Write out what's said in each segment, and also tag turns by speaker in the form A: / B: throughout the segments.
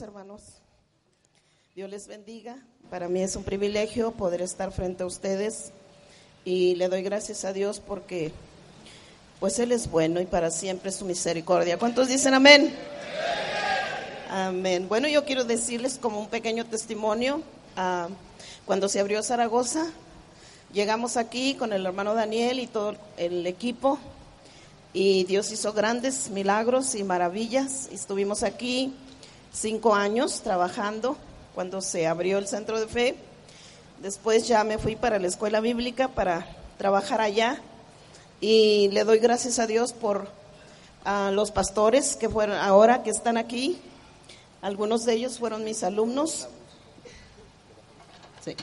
A: hermanos. Dios les bendiga. Para mí es un privilegio poder estar frente a ustedes y le doy gracias a Dios porque pues Él es bueno y para siempre su misericordia. ¿Cuántos dicen amén? Amén. Bueno, yo quiero decirles como un pequeño testimonio. Ah, cuando se abrió Zaragoza, llegamos aquí con el hermano Daniel y todo el equipo y Dios hizo grandes milagros y maravillas. Estuvimos aquí cinco años trabajando cuando se abrió el centro de fe. Después ya me fui para la escuela bíblica para trabajar allá y le doy gracias a Dios por a los pastores que fueron ahora que están aquí. Algunos de ellos fueron mis alumnos.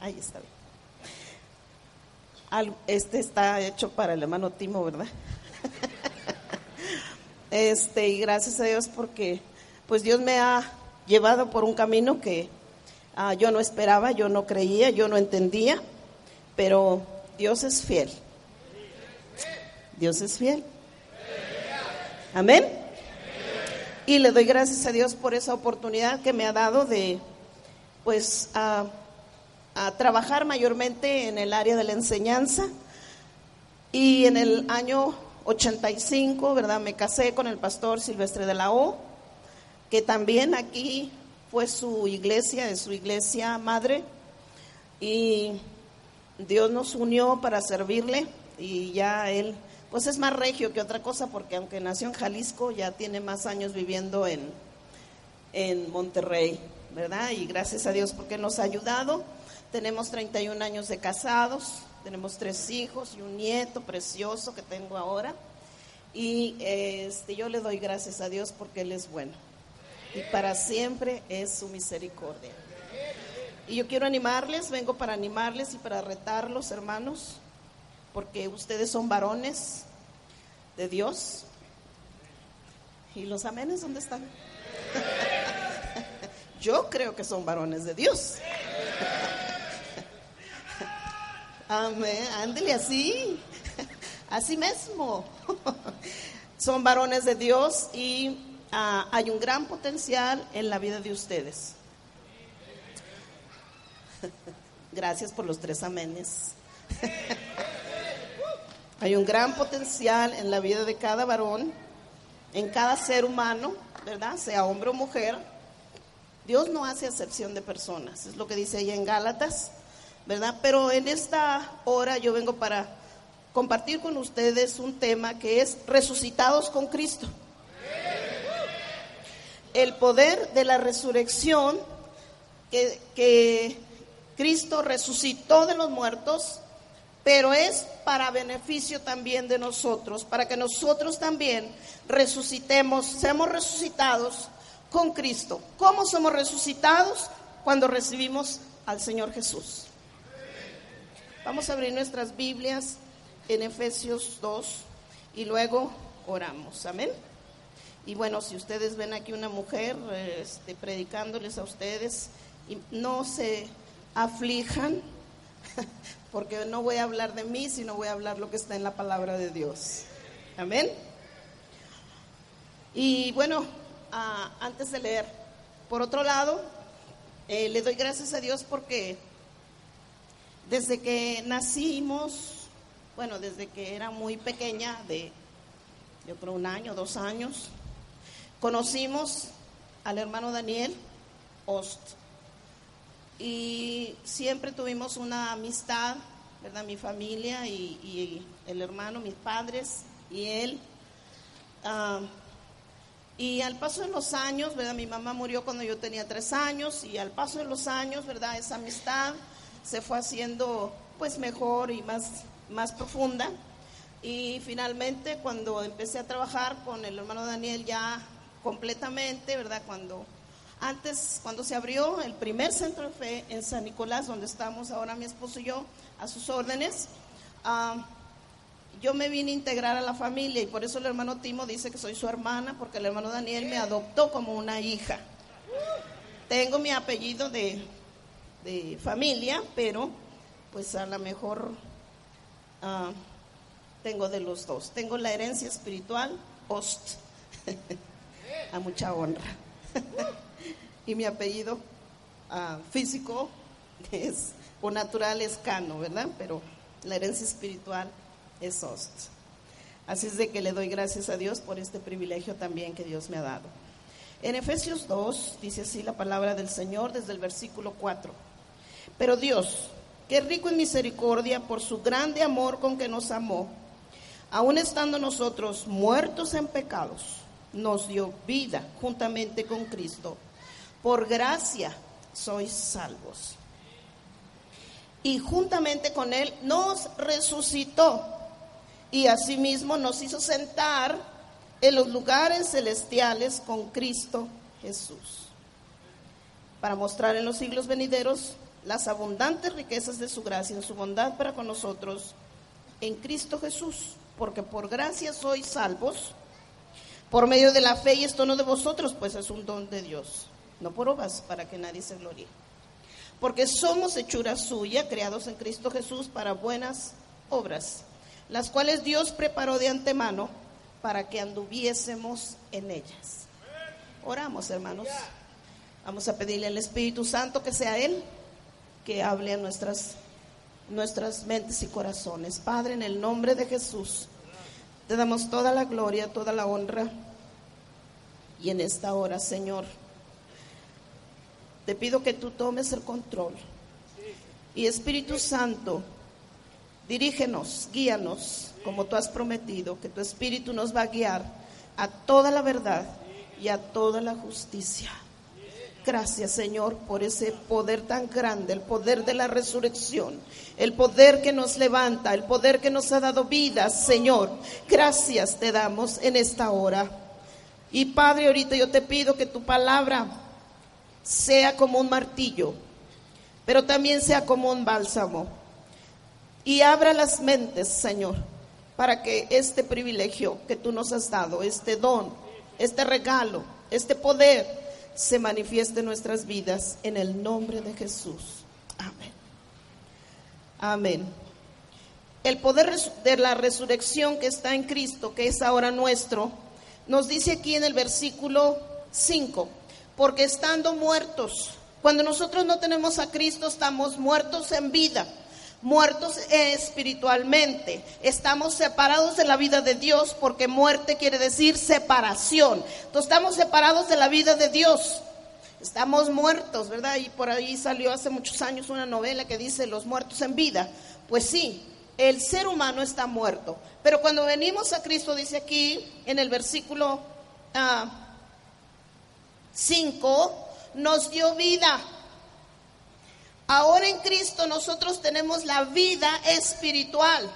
A: Ahí está Este está hecho para el hermano Timo, ¿verdad? Este, y gracias a Dios porque pues Dios me ha llevado por un camino que ah, yo no esperaba, yo no creía, yo no entendía, pero Dios es fiel. Dios es fiel. Amén. Y le doy gracias a Dios por esa oportunidad que me ha dado de, pues, a trabajar mayormente en el área de la enseñanza. Y en el año 85, ¿verdad? Me casé con el pastor Silvestre de la O, que también aquí fue su iglesia, es su iglesia madre, y Dios nos unió para servirle y ya él, pues es más regio que otra cosa, porque aunque nació en Jalisco, ya tiene más años viviendo en, en Monterrey, ¿verdad? Y gracias a Dios porque nos ha ayudado. Tenemos 31 años de casados, tenemos tres hijos y un nieto precioso que tengo ahora. Y este, yo le doy gracias a Dios porque Él es bueno. Y para siempre es su misericordia. Y yo quiero animarles, vengo para animarles y para retarlos, hermanos, porque ustedes son varones de Dios. ¿Y los amenes dónde están? yo creo que son varones de Dios. Amén. Ándele así. Así mismo. Son varones de Dios y ah, hay un gran potencial en la vida de ustedes. Gracias por los tres amenes. hay un gran potencial en la vida de cada varón, en cada ser humano, ¿verdad? Sea hombre o mujer. Dios no hace excepción de personas, es lo que dice ahí en Gálatas ¿verdad? Pero en esta hora yo vengo para compartir con ustedes un tema que es resucitados con Cristo. El poder de la resurrección que, que Cristo resucitó de los muertos, pero es para beneficio también de nosotros, para que nosotros también resucitemos, seamos resucitados con Cristo. ¿Cómo somos resucitados? Cuando recibimos al Señor Jesús. Vamos a abrir nuestras Biblias en Efesios 2 y luego oramos. Amén. Y bueno, si ustedes ven aquí una mujer este, predicándoles a ustedes, no se aflijan, porque no voy a hablar de mí, sino voy a hablar lo que está en la palabra de Dios. Amén. Y bueno, ah, antes de leer, por otro lado, eh, le doy gracias a Dios porque desde que nacimos, bueno, desde que era muy pequeña, de yo creo un año, dos años, conocimos al hermano Daniel Ost. Y siempre tuvimos una amistad, ¿verdad? Mi familia y, el hermano, mis padres y él. Ah, y al paso de los años, ¿verdad? Mi mamá murió cuando yo tenía tres años y al paso de los años, ¿verdad? Esa amistad se fue haciendo pues mejor y más, más profunda. Y finalmente cuando empecé a trabajar con el hermano Daniel ya completamente, ¿verdad? Cuando antes, cuando se abrió el primer centro de fe en San Nicolás, donde estamos ahora mi esposo y yo, a sus órdenes, ah, yo me vine a integrar a la familia y por eso el hermano Timo dice que soy su hermana, porque el hermano Daniel me adoptó como una hija. Tengo mi apellido de de familia, pero pues a lo mejor ah, tengo de los dos. Tengo la herencia espiritual, host. a mucha honra. y mi apellido ah, físico es, o natural es Cano, ¿verdad? Pero la herencia espiritual es Ost. Así es de que le doy gracias a Dios por este privilegio también que Dios me ha dado. En Efesios 2 dice así la palabra del Señor desde el versículo 4. Pero Dios, que rico en misericordia por su grande amor con que nos amó, aun estando nosotros muertos en pecados, nos dio vida juntamente con Cristo. Por gracia sois salvos. Y juntamente con Él nos resucitó y asimismo nos hizo sentar en los lugares celestiales con Cristo Jesús, para mostrar en los siglos venideros las abundantes riquezas de su gracia en su bondad para con nosotros en Cristo Jesús, porque por gracia sois salvos por medio de la fe y esto no de vosotros, pues es un don de Dios, no por obras para que nadie se gloríe. Porque somos hechura suya, creados en Cristo Jesús para buenas obras, las cuales Dios preparó de antemano para que anduviésemos en ellas. Oramos, hermanos. Vamos a pedirle al Espíritu Santo que sea Él que hable a nuestras, nuestras mentes y corazones. Padre, en el nombre de Jesús, te damos toda la gloria, toda la honra. Y en esta hora, Señor, te pido que tú tomes el control. Y Espíritu Santo, dirígenos, guíanos, como tú has prometido, que tu Espíritu nos va a guiar a toda la verdad y a toda la justicia. Gracias, Señor, por ese poder tan grande, el poder de la resurrección, el poder que nos levanta, el poder que nos ha dado vida, Señor. Gracias te damos en esta hora. Y Padre, ahorita yo te pido que tu palabra sea como un martillo, pero también sea como un bálsamo. Y abra las mentes, Señor, para que este privilegio que tú nos has dado, este don, este regalo, este poder, se manifieste en nuestras vidas en el nombre de Jesús. Amén. Amén. El poder de la resurrección que está en Cristo, que es ahora nuestro, nos dice aquí en el versículo 5, porque estando muertos, cuando nosotros no tenemos a Cristo, estamos muertos en vida muertos espiritualmente. Estamos separados de la vida de Dios porque muerte quiere decir separación. Entonces estamos separados de la vida de Dios. Estamos muertos, ¿verdad? Y por ahí salió hace muchos años una novela que dice Los muertos en vida. Pues sí, el ser humano está muerto. Pero cuando venimos a Cristo, dice aquí en el versículo 5, ah, nos dio vida. Ahora en Cristo nosotros tenemos la vida espiritual.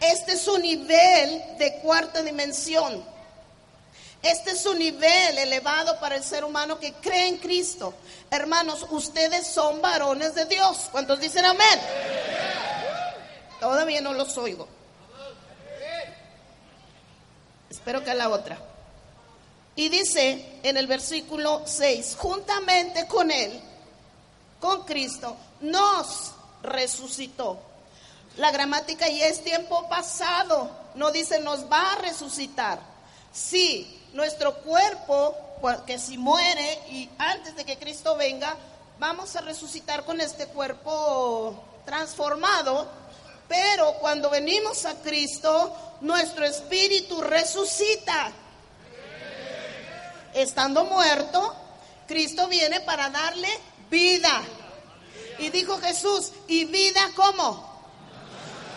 A: Este es un nivel de cuarta dimensión. Este es un nivel elevado para el ser humano que cree en Cristo. Hermanos, ustedes son varones de Dios. ¿Cuántos dicen amén? Todavía no los oigo. Espero que la otra. Y dice en el versículo 6, juntamente con él con Cristo, nos resucitó. La gramática ya es tiempo pasado, no dice nos va a resucitar. Sí, nuestro cuerpo, que si muere y antes de que Cristo venga, vamos a resucitar con este cuerpo transformado, pero cuando venimos a Cristo, nuestro espíritu resucita. Estando muerto, Cristo viene para darle vida. Y dijo Jesús, ¿y vida cómo?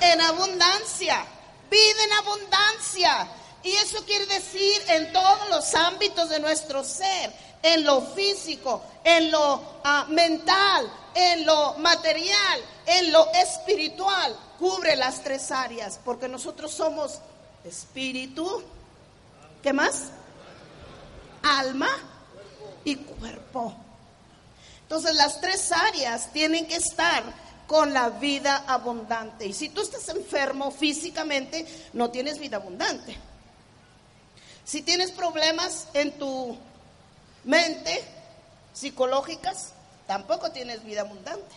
A: En abundancia. Vida en abundancia. Y eso quiere decir en todos los ámbitos de nuestro ser, en lo físico, en lo ah, mental, en lo material, en lo espiritual. Cubre las tres áreas, porque nosotros somos espíritu, ¿qué más? Alma y cuerpo. Entonces las tres áreas tienen que estar con la vida abundante. Y si tú estás enfermo físicamente, no tienes vida abundante. Si tienes problemas en tu mente psicológicas, tampoco tienes vida abundante.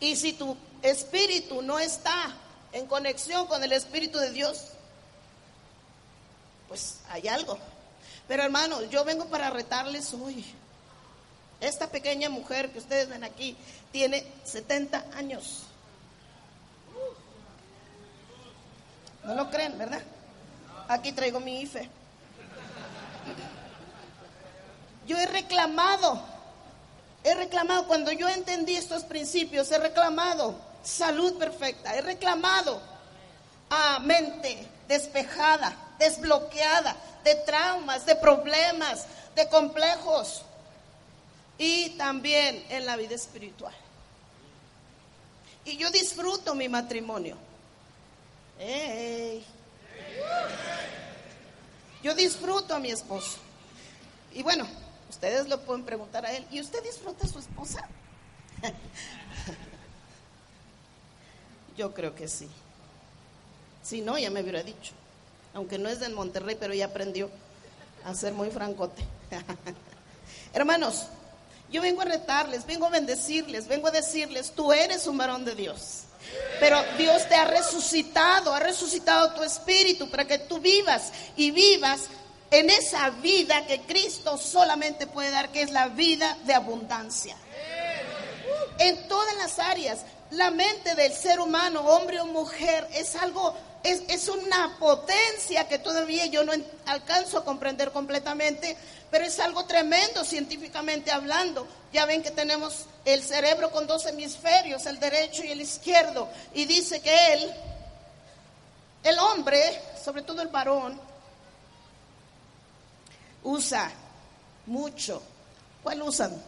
A: Y si tu espíritu no está en conexión con el Espíritu de Dios, pues hay algo. Pero hermano, yo vengo para retarles hoy. Esta pequeña mujer que ustedes ven aquí tiene 70 años. No lo creen, ¿verdad? Aquí traigo mi IFE. Yo he reclamado, he reclamado, cuando yo entendí estos principios, he reclamado salud perfecta, he reclamado a mente despejada, desbloqueada de traumas, de problemas, de complejos y también en la vida espiritual. Y yo disfruto mi matrimonio. Yo disfruto a mi esposo. Y bueno, ustedes lo pueden preguntar a él. ¿Y usted disfruta a su esposa? Yo creo que sí. Si no, ya me hubiera dicho. Aunque no es de Monterrey, pero ya aprendió a ser muy francote. Hermanos, yo vengo a retarles, vengo a bendecirles, vengo a decirles, tú eres un varón de Dios. Pero Dios te ha resucitado, ha resucitado tu espíritu para que tú vivas y vivas en esa vida que Cristo solamente puede dar, que es la vida de abundancia. En todas las áreas, la mente del ser humano, hombre o mujer, es algo, es, es una potencia que todavía yo no alcanzo a comprender completamente, pero es algo tremendo científicamente hablando. Ya ven que tenemos el cerebro con dos hemisferios, el derecho y el izquierdo, y dice que él, el hombre, sobre todo el varón, usa mucho. ¿Cuál usan?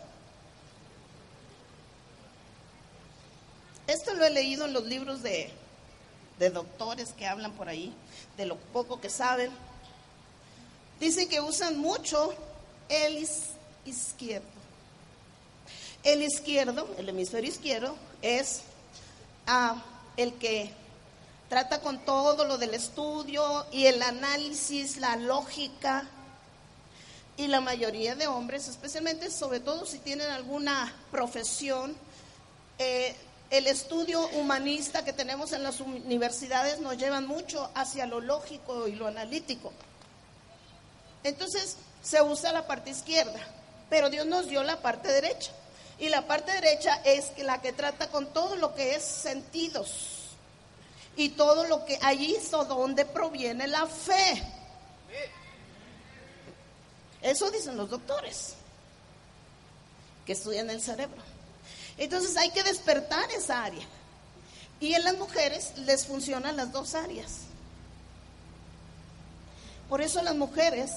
A: Esto lo he leído en los libros de, de doctores que hablan por ahí, de lo poco que saben. Dicen que usan mucho el izquierdo. El izquierdo, el hemisferio izquierdo, es ah, el que trata con todo lo del estudio y el análisis, la lógica. Y la mayoría de hombres, especialmente sobre todo si tienen alguna profesión, eh, el estudio humanista que tenemos en las universidades nos lleva mucho hacia lo lógico y lo analítico. Entonces, se usa la parte izquierda, pero Dios nos dio la parte derecha. Y la parte derecha es la que trata con todo lo que es sentidos y todo lo que allí es donde proviene la fe. Eso dicen los doctores que estudian el cerebro. Entonces hay que despertar esa área. Y en las mujeres les funcionan las dos áreas. Por eso las mujeres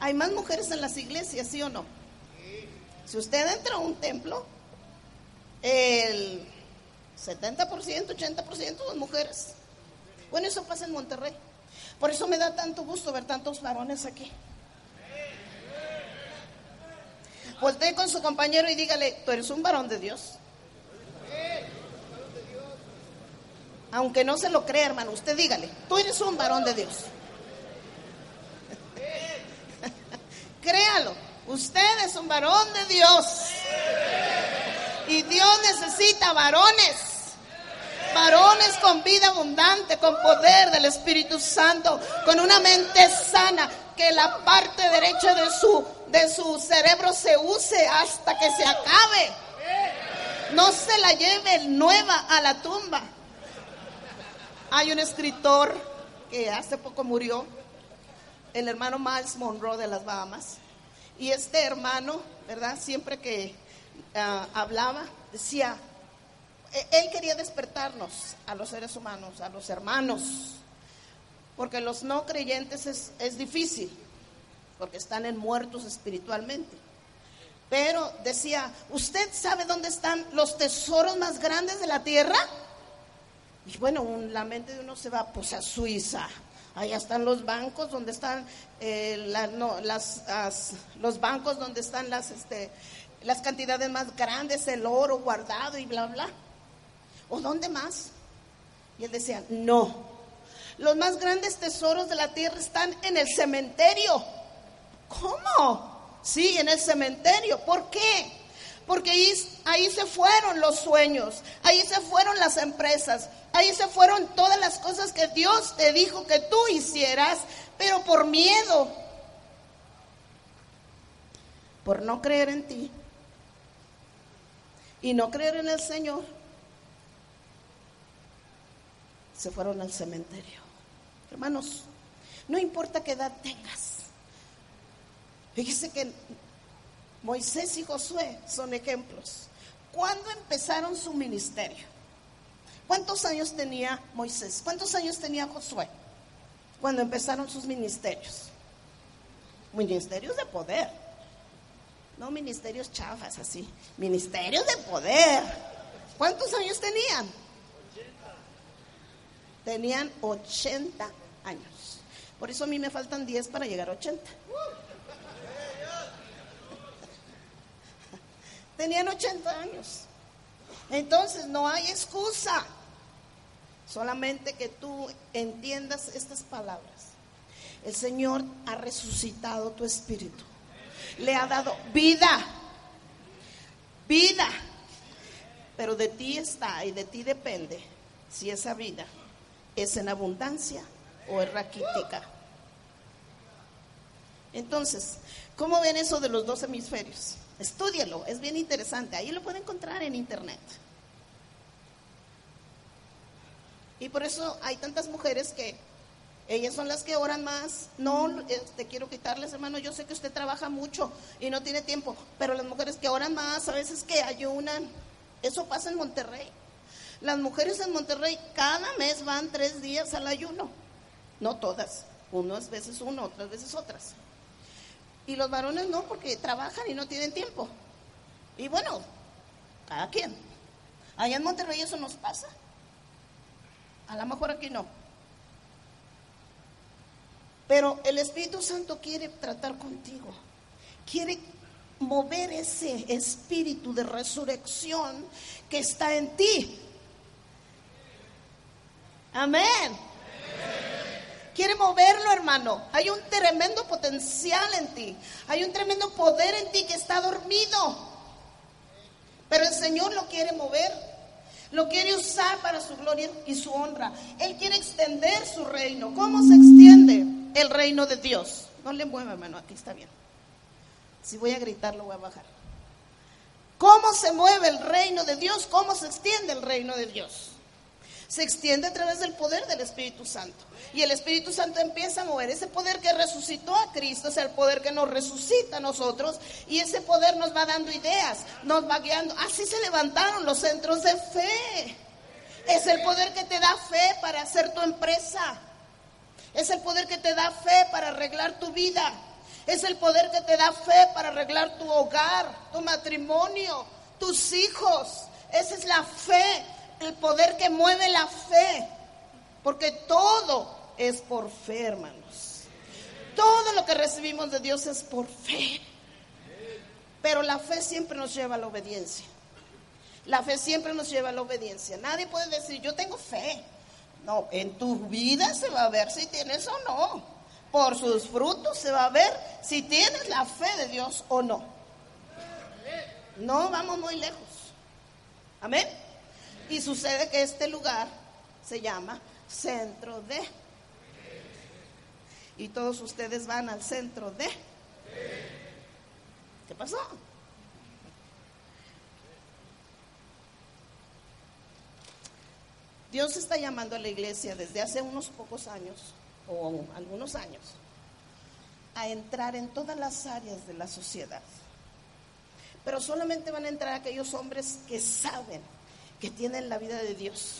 A: hay más mujeres en las iglesias, ¿sí o no? Si usted entra a un templo, el 70%, 80% son mujeres. Bueno, eso pasa en Monterrey. Por eso me da tanto gusto ver tantos varones aquí. Voltee con su compañero y dígale, tú eres un varón de Dios. Aunque no se lo crea, hermano, usted dígale, tú eres un varón de Dios. Créalo, usted es un varón de Dios. Y Dios necesita varones. Varones con vida abundante, con poder del Espíritu Santo, con una mente sana, que la parte derecha de su, de su cerebro se use hasta que se acabe. No se la lleve nueva a la tumba. Hay un escritor que hace poco murió, el hermano Miles Monroe de las Bahamas. Y este hermano, ¿verdad? Siempre que ah, hablaba, decía, e, él quería despertarnos a los seres humanos, a los hermanos, porque los no creyentes es, es difícil, porque están en muertos espiritualmente. Pero decía, ¿usted sabe dónde están los tesoros más grandes de la tierra? Y bueno, la mente de uno se va pues a Suiza, Allá están los bancos donde están eh, las, los bancos donde están las, este, las cantidades más grandes, el oro guardado y bla, bla. ¿O dónde más? Y él decía, no. Los más grandes tesoros de la tierra están en el cementerio. ¿Cómo? Sí, en el cementerio. ¿Por qué? Porque ahí, se fueron los sueños, ahí se fueron las empresas, ahí se fueron todas las cosas que Dios te dijo que tú hicieras, pero por miedo, por no creer en ti y no creer en el Señor, se fueron al cementerio. Hermanos, no importa qué edad tengas. Fíjese que Moisés y Josué son ejemplos. ¿Cuándo empezaron su ministerio? ¿Cuántos años tenía Moisés? ¿Cuántos años tenía Josué? Cuando empezaron sus ministerios. Ministerios de poder. No ministerios chafas así. Ministerios de poder. ¿Cuántos años tenían? Tenían 80 años. Por eso a mí me faltan 10 para llegar a 80. Tenían 80 años. Entonces no hay excusa. Solamente que tú entiendas estas palabras. El Señor ha resucitado tu espíritu. Le ha dado vida. Vida. Pero de ti está y de ti depende si esa vida es en abundancia o es raquítica. Entonces, ¿cómo ven eso de los dos hemisferios? Estúdielo, es bien interesante. Ahí lo puede encontrar en internet. Y por eso hay tantas mujeres que ellas son las que oran más. No te este, quiero quitarles, hermano. Yo sé que usted trabaja mucho y no tiene tiempo, pero las mujeres que oran más, a veces que ayunan, eso pasa en Monterrey. Las mujeres en Monterrey cada mes van tres días al ayuno. No todas, unas veces uno, otras veces otras. Y los varones no, porque trabajan y no tienen tiempo. Y bueno, cada quien. Allá en Monterrey eso nos pasa. A lo mejor aquí no. Pero el Espíritu Santo quiere tratar contigo. Quiere mover ese espíritu de resurrección que está en ti. Amén. Quiere moverlo, hermano. Hay un tremendo potencial en ti. Hay un tremendo poder en ti que está dormido. Pero el Señor lo quiere mover. Lo quiere usar para su gloria y su honra. Él quiere extender su reino. ¿Cómo se extiende el reino de Dios? No le mueva, hermano. Aquí está bien. Si voy a gritar, lo voy a bajar. ¿Cómo se mueve el reino de Dios? ¿Cómo se extiende el reino de Dios? Se extiende a través del poder del Espíritu Santo. Y el Espíritu Santo empieza a mover ese poder que resucitó a Cristo, es el poder que nos resucita a nosotros. Y ese poder nos va dando ideas, nos va guiando. Así se levantaron los centros de fe. Es el poder que te da fe para hacer tu empresa. Es el poder que te da fe para arreglar tu vida. Es el poder que te da fe para arreglar tu hogar, tu matrimonio, tus hijos. Esa es la fe el poder que mueve la fe, porque todo es por fe, hermanos. Todo lo que recibimos de Dios es por fe. Pero la fe siempre nos lleva a la obediencia. La fe siempre nos lleva a la obediencia. Nadie puede decir, yo tengo fe. No, en tu vida se va a ver si tienes o no. Por sus frutos se va a ver si tienes la fe de Dios o no. No vamos muy lejos. Amén. Y sucede que este lugar se llama centro de. Y todos ustedes van al centro de. ¿Qué pasó? Dios está llamando a la iglesia desde hace unos pocos años, o algunos años, a entrar en todas las áreas de la sociedad. Pero solamente van a entrar aquellos hombres que saben que tienen la vida de Dios,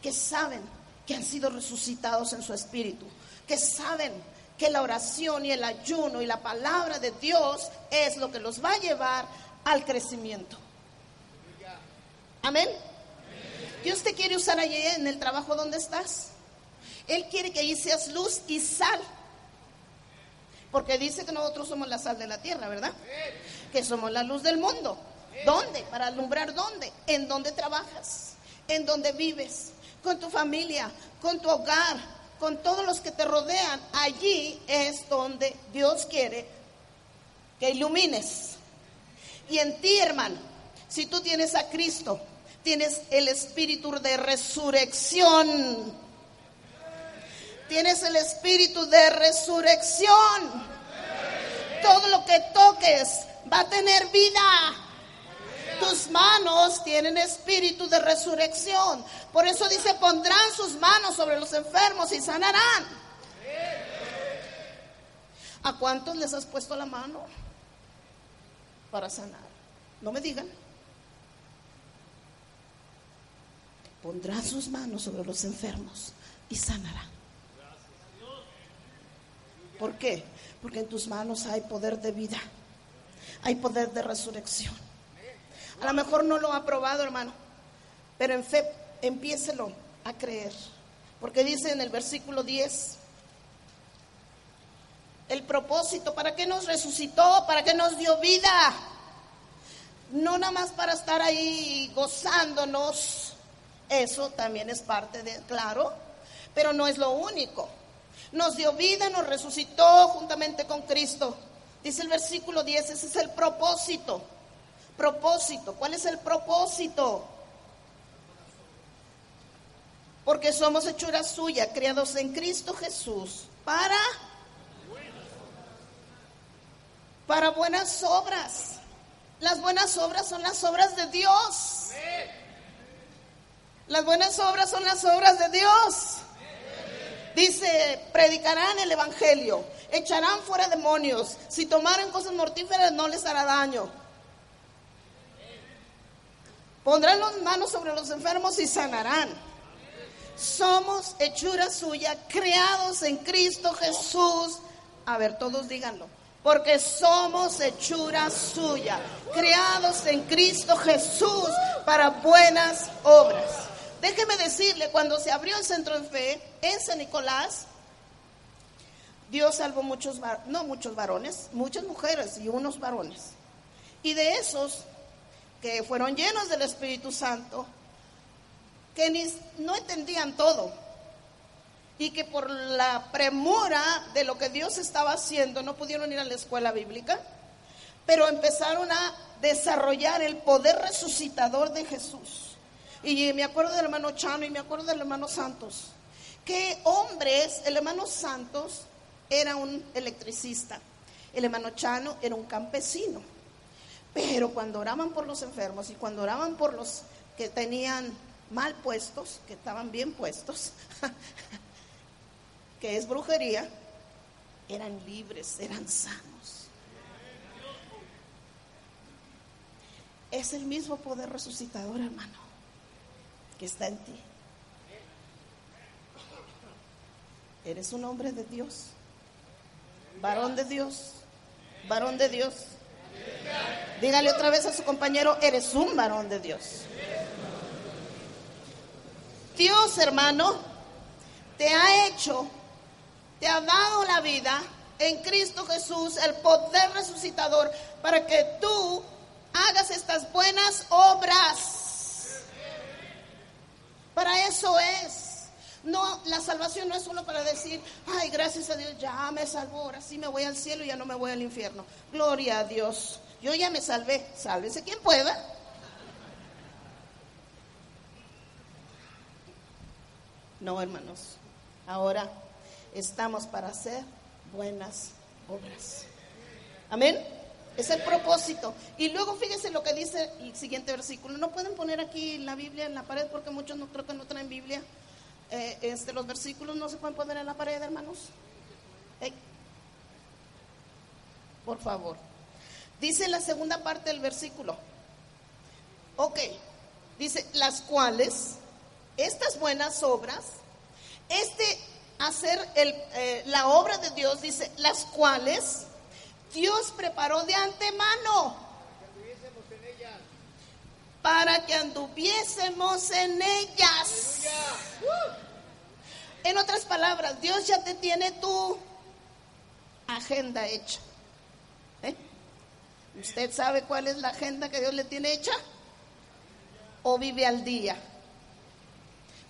A: que saben que han sido resucitados en su espíritu, que saben que la oración y el ayuno y la palabra de Dios es lo que los va a llevar al crecimiento. Amén. Dios te quiere usar allí en el trabajo donde estás. Él quiere que ahí seas luz y sal. Porque dice que nosotros somos la sal de la tierra, ¿verdad? Que somos la luz del mundo. ¿Dónde? Para alumbrar dónde? En dónde trabajas, en dónde vives, con tu familia, con tu hogar, con todos los que te rodean. Allí es donde Dios quiere que ilumines. Y en ti, hermano, Si tú tienes a Cristo, tienes el espíritu de resurrección. Tienes el espíritu de resurrección. Todo lo que toques va a tener vida. Tus manos tienen espíritu de resurrección. Por eso dice, pondrán sus manos sobre los enfermos y sanarán. ¿A cuántos les has puesto la mano para sanar? No me digan. Pondrán sus manos sobre los enfermos y sanarán. ¿Por qué? Porque en tus manos hay poder de vida, hay poder de resurrección. A lo mejor no lo ha probado, hermano, pero en fe empiécelo a creer. Porque dice en el versículo 10, el propósito, ¿para qué nos resucitó? ¿Para qué nos dio vida? No nada más para estar ahí gozándonos, eso también es parte de, claro, pero no es lo único. Nos dio vida, nos resucitó juntamente con Cristo. Dice el versículo 10, ese es el propósito. Propósito, ¿cuál es el propósito? Porque somos hechura suya, criados en Cristo Jesús, para para buenas obras. Las buenas obras son las obras de Dios. Las buenas obras son las obras de Dios. Dice, predicarán el Evangelio, echarán fuera demonios, si tomaran cosas mortíferas no les hará daño. Pondrán las manos sobre los enfermos y sanarán. Somos hechura suya, creados en Cristo Jesús. A ver, todos díganlo. Porque somos hechura suya, creados en Cristo Jesús para buenas obras. Déjeme decirle, cuando se abrió el centro de fe en San Nicolás, Dios salvó muchos, no muchos varones, muchas mujeres y unos varones. Y de esos que fueron llenos del Espíritu Santo, que ni, no entendían todo y que por la premura de lo que Dios estaba haciendo no pudieron ir a la escuela bíblica, pero empezaron a desarrollar el poder resucitador de Jesús. Y me acuerdo del hermano Chano y me acuerdo del hermano Santos, que hombres, el hermano Santos era un electricista, el hermano Chano era un campesino. Pero cuando oraban por los enfermos y cuando oraban por los que tenían mal puestos, que estaban bien puestos, que es brujería, eran libres, eran sanos. Es el mismo poder resucitador, hermano, que está en ti. Eres un hombre de Dios, varón de Dios, varón de Dios. Dígale otra vez a su compañero, eres un varón de Dios. Dios, hermano, te ha hecho, te ha dado la vida en Cristo Jesús, el poder resucitador, para que tú hagas estas buenas obras. Para eso es. No, la salvación no es solo para decir, ay, gracias a Dios, ya me salvó, ahora sí me voy al cielo y ya no me voy al infierno. Gloria a Dios. Yo ya me salvé, sálvese quien pueda. No, hermanos. Ahora estamos para hacer buenas obras. Amén. Es el propósito. Y luego fíjense lo que dice el siguiente versículo. No pueden poner aquí la Biblia en la pared porque muchos no creo que no traen Biblia. Eh, este, los versículos no se pueden poner en la pared, hermanos. Por favor. Dice la segunda parte del versículo. Ok, dice, las cuales, estas buenas obras, este hacer el, eh, la obra de Dios, dice, las cuales Dios preparó de antemano para que anduviésemos en ellas. En otras palabras, Dios ya te tiene tu agenda hecha. ¿Usted sabe cuál es la agenda que Dios le tiene hecha? ¿O vive al día?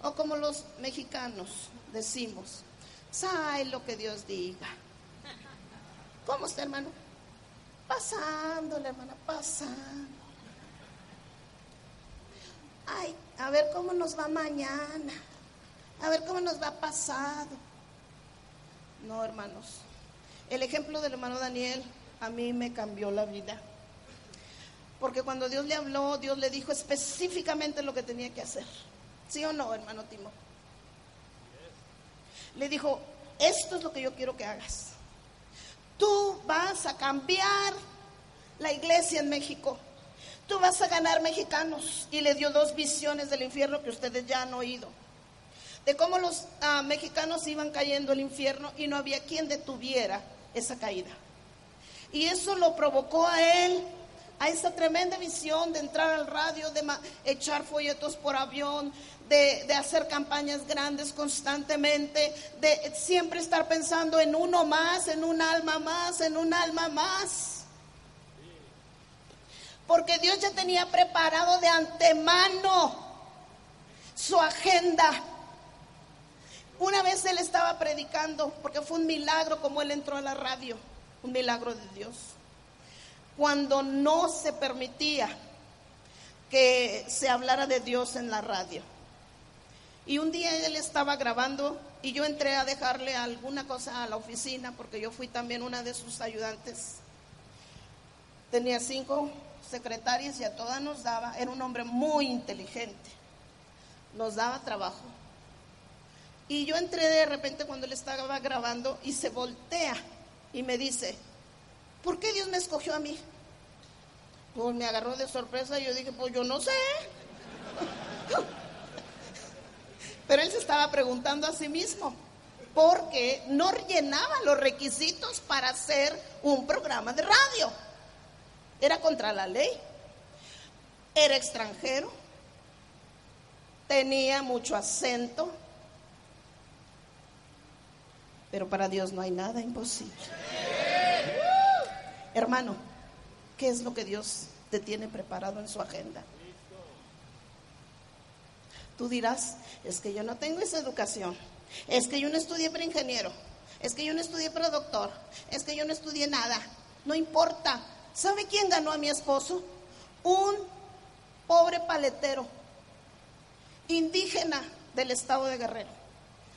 A: O como los mexicanos decimos, sabe lo que Dios diga. ¿Cómo está, hermano? Pasando, hermana, pasando. Ay, a ver cómo nos va mañana, a ver cómo nos va pasado. No, hermanos. El ejemplo del hermano Daniel a mí me cambió la vida. Porque cuando Dios le habló, Dios le dijo específicamente lo que tenía que hacer. ¿Sí o no, hermano Timo? Le dijo, esto es lo que yo quiero que hagas. Tú vas a cambiar la iglesia en México. Tú vas a ganar mexicanos. Y le dio dos visiones del infierno que ustedes ya han oído. De cómo los ah, mexicanos iban cayendo al infierno y no había quien detuviera esa caída. Y eso lo provocó a él a esa tremenda visión de entrar al radio, de echar folletos por avión, de, hacer campañas grandes constantemente, de siempre estar pensando en uno más, en un alma más, en un alma más. Porque Dios ya tenía preparado de antemano su agenda. Una vez él estaba predicando, porque fue un milagro como él entró a la radio, un milagro de Dios. Cuando no se permitía que se hablara de Dios en la radio. Y un día él estaba grabando y yo entré a dejarle alguna cosa a la oficina porque yo fui también una de sus ayudantes. Tenía cinco secretarias y a todas nos daba, era un hombre muy inteligente, nos daba trabajo. Y yo entré de repente cuando él estaba grabando y se voltea y me dice, ¿por qué Dios me escogió a mí? Pues me agarró de sorpresa y yo dije, pues yo no sé. Pero él se estaba preguntando a sí mismo, porque no llenaba los requisitos para hacer un programa de radio. Era contra la ley. Era extranjero. Tenía mucho acento. Pero para Dios no hay nada imposible. Hermano, ¿qué es lo que Dios te tiene preparado en su agenda? Tú dirás, es que yo no tengo esa educación, es que yo no estudié para ingeniero, es que yo no estudié para doctor, es que yo no estudié nada. No importa. ¿Sabe quién ganó a mi esposo? Un pobre paletero, indígena del estado de Guerrero.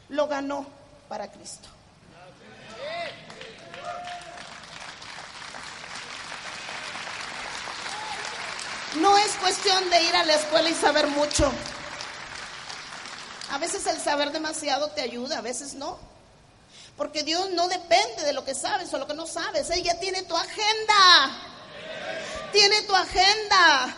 A: Lo ganó para Cristo. No es cuestión de ir a la escuela y saber mucho. A veces el saber demasiado te ayuda, a veces no. Porque Dios no depende de lo que sabes o lo que no sabes. Él ya tiene tu agenda. Tiene tu agenda.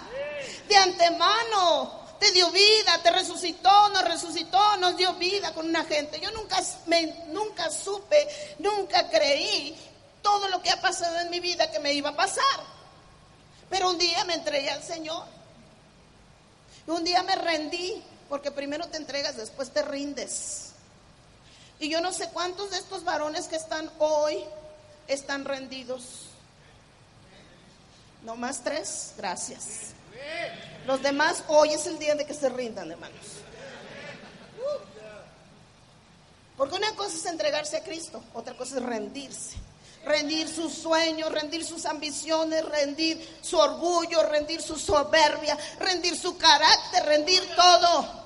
A: De antemano. Te dio vida, te resucitó, nos resucitó, nos dio vida con una gente. Yo nunca, me, nunca supe, nunca creí todo lo que ha pasado en mi vida que me iba a pasar. Pero un día me entregué al Señor. Un día me rendí porque primero te entregas, después te rindes. Y yo no sé cuántos de estos varones que están hoy están rendidos. No más tres, gracias. Los demás, hoy es el día de que se rindan, hermanos. Porque una cosa es entregarse a Cristo, otra cosa es rendirse. Rendir sus sueños, rendir sus ambiciones, rendir su orgullo, rendir su soberbia, rendir su carácter, rendir todo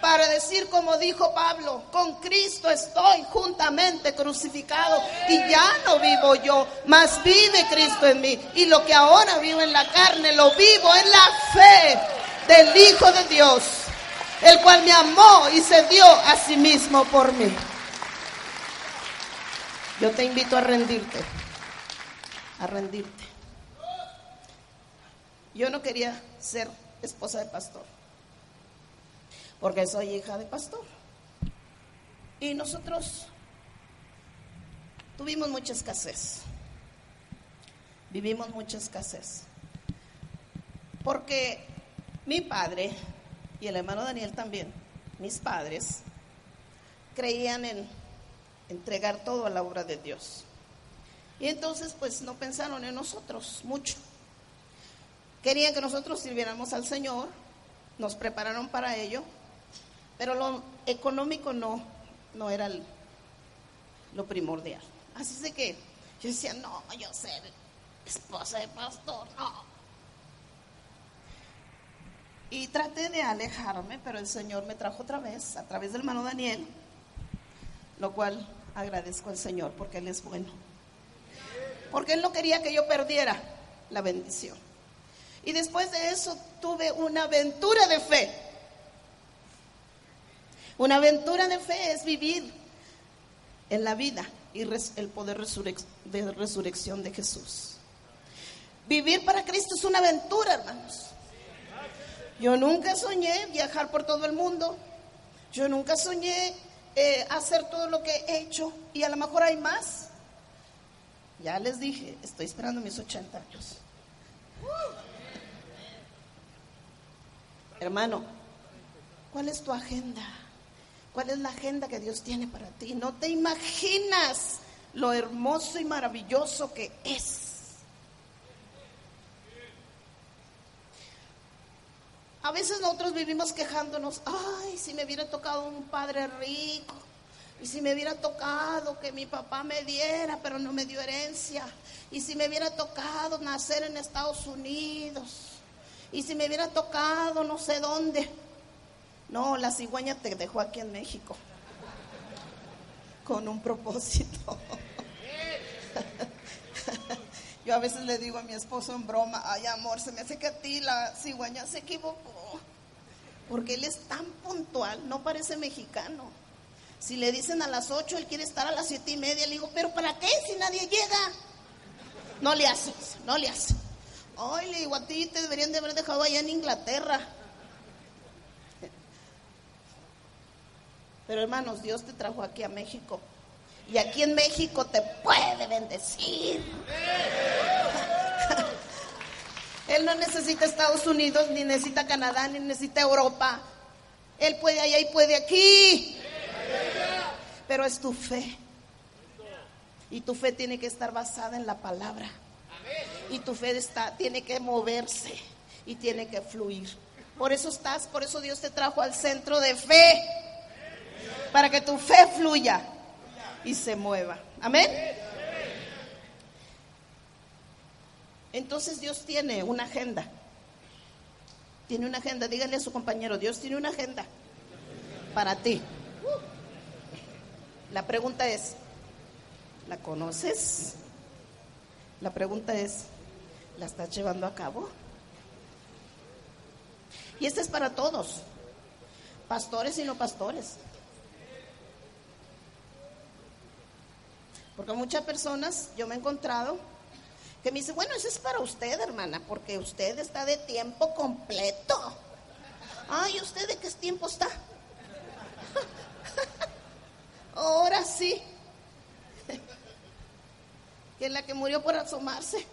A: para decir como dijo Pablo, con Cristo estoy juntamente crucificado y ya no vivo yo, mas vive Cristo en mí. Y lo que ahora vivo en la carne, lo vivo en la fe del Hijo de Dios, el cual me amó y se dio a sí mismo por mí. Yo te invito a rendirte, a rendirte. Yo no quería ser esposa de pastor porque soy hija de pastor. Y nosotros tuvimos mucha escasez, vivimos mucha escasez, porque mi padre y el hermano Daniel también, mis padres, creían en entregar todo a la obra de Dios. Y entonces pues no pensaron en nosotros mucho. Querían que nosotros sirviéramos al Señor, nos prepararon para ello, pero lo económico no, no era lo primordial. Así es que yo decía, no, yo ser esposa de pastor, no. Y traté de alejarme, pero el Señor me trajo otra vez a través del hermano Daniel, lo cual agradezco al Señor porque Él es bueno. Porque Él no quería que yo perdiera la bendición. Y después de eso tuve una aventura de fe. Una aventura de fe es vivir en la vida y el poder de resurrección de Jesús. Vivir para Cristo es una aventura, hermanos. Yo nunca soñé viajar por todo el mundo. Yo nunca soñé eh, hacer todo lo que he hecho y a lo mejor hay más. Ya les dije, estoy esperando mis 80 años. Hermano, ¿cuál es tu agenda? ¿Cuál es la agenda que Dios tiene para ti? No te imaginas lo hermoso y maravilloso que es. A veces nosotros vivimos quejándonos, ay, si me hubiera tocado un padre rico, y si me hubiera tocado que mi papá me diera, pero no me dio herencia, y si me hubiera tocado nacer en Estados Unidos, y si me hubiera tocado no sé dónde. No, la cigüeña te dejó aquí en México con un propósito. Yo a veces le digo a mi esposo en broma, ay amor, se me hace que a ti la cigüeña se equivocó, porque él es tan puntual, no parece mexicano. Si le dicen a las 8, él quiere estar a las siete y media, le digo, pero ¿para qué si nadie llega? No le haces, no le haces. Ay, le digo, a ti te deberían de haber dejado allá en Inglaterra. Pero hermanos, Dios te trajo aquí a México. Y aquí en México te puede bendecir. Él no necesita Estados Unidos, ni necesita Canadá, ni necesita Europa. Él puede allá y puede aquí. Pero es tu fe. Y tu fe tiene que estar basada en la palabra. Y tu fe está, tiene que moverse y tiene que fluir. Por eso estás, por eso Dios te trajo al centro de fe para que tu fe fluya y se mueva. Amén. Entonces Dios tiene una agenda. Tiene una agenda. Dígale a su compañero, Dios tiene una agenda para ti. La pregunta es, ¿la conoces? La pregunta es, ¿la estás llevando a cabo? Y esta es para todos, pastores y no pastores. Porque muchas personas, yo me he encontrado, que me dicen, bueno, eso es para usted, hermana, porque usted está de tiempo completo. Ay, ¿usted de qué tiempo está? Ahora sí. Que es la que murió por asomarse.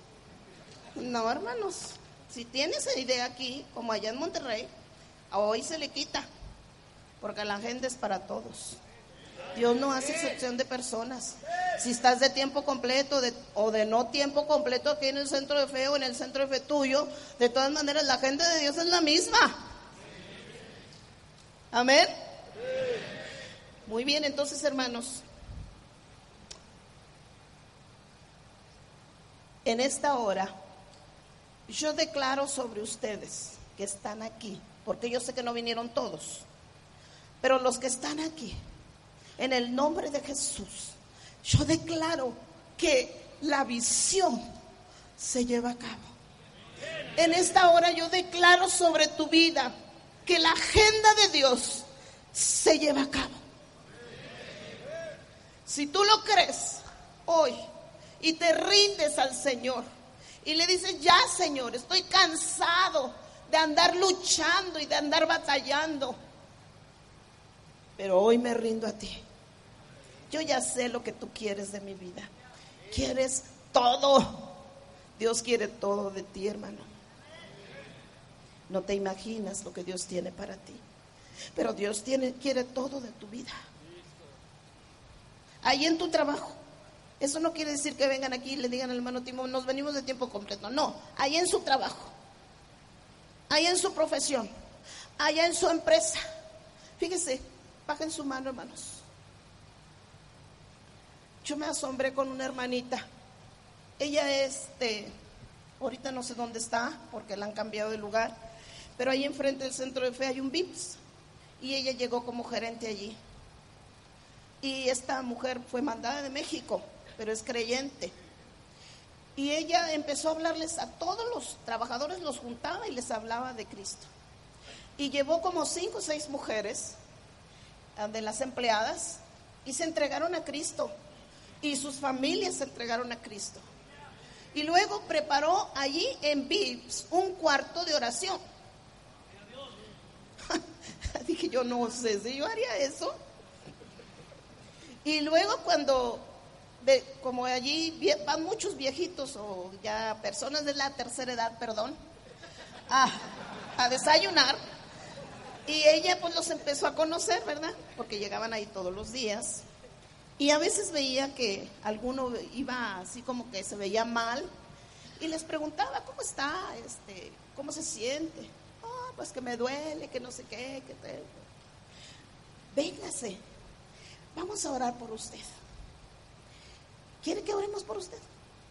A: No, hermanos. Si tiene esa idea aquí, como allá en Monterrey, hoy se le quita. Porque la agenda es para todos. Dios no hace excepción de personas. Si estás de tiempo completo o de no tiempo completo aquí en el centro de fe o en el centro de fe tuyo, de todas maneras la agenda de Dios es la misma. Amén. Muy bien, entonces hermanos, en esta hora yo declaro sobre ustedes que están aquí, porque yo sé que no vinieron todos, pero los que están aquí, en el nombre de Jesús, yo declaro que la visión se lleva a cabo. En esta hora yo declaro sobre tu vida que la agenda de Dios se lleva a cabo. Si tú lo crees hoy y te rindes al Señor y le dices, ya Señor, estoy cansado de andar luchando y de andar batallando, pero hoy me rindo a ti. Yo ya sé lo que tú quieres de mi vida. Quieres todo. Dios quiere todo de ti, hermano. No te imaginas lo que Dios tiene para ti. Pero Dios tiene, quiere todo de tu vida. Ahí en tu trabajo. Eso no quiere decir que vengan aquí y le digan al hermano Timo, nos venimos de tiempo completo. No, ahí en su trabajo. Ahí en su profesión. Allá en su empresa. Fíjese, bajen su mano, hermanos. Yo me asombré con una hermanita. Ella este, ahorita no sé dónde está porque la han cambiado de lugar, Pero ahí enfrente del centro de fe hay un VIPS y ella llegó como gerente allí. Y esta mujer fue mandada de México, pero es creyente. Y ella empezó a hablarles a todos los trabajadores, los juntaba y les hablaba de Cristo. Y llevó como cinco o seis mujeres ah, de las empleadas y se entregaron a Cristo. Y sus familias se entregaron a Cristo. Y luego preparó allí en Vips un cuarto de oración. Dije, yo no sé si yo haría eso. Y luego cuando, como allí van muchos viejitos o ya personas de la tercera edad, perdón, a, a desayunar, y ella pues los empezó a conocer, ¿verdad? Porque llegaban ahí todos los días. Y a veces veía que alguno iba así como que se veía mal y les preguntaba, ¿cómo está? Este, ¿Cómo se siente? Oh, pues que me duele, que no sé qué, que te... Véngase, vamos a orar por usted. ¿Quiere que oremos por usted?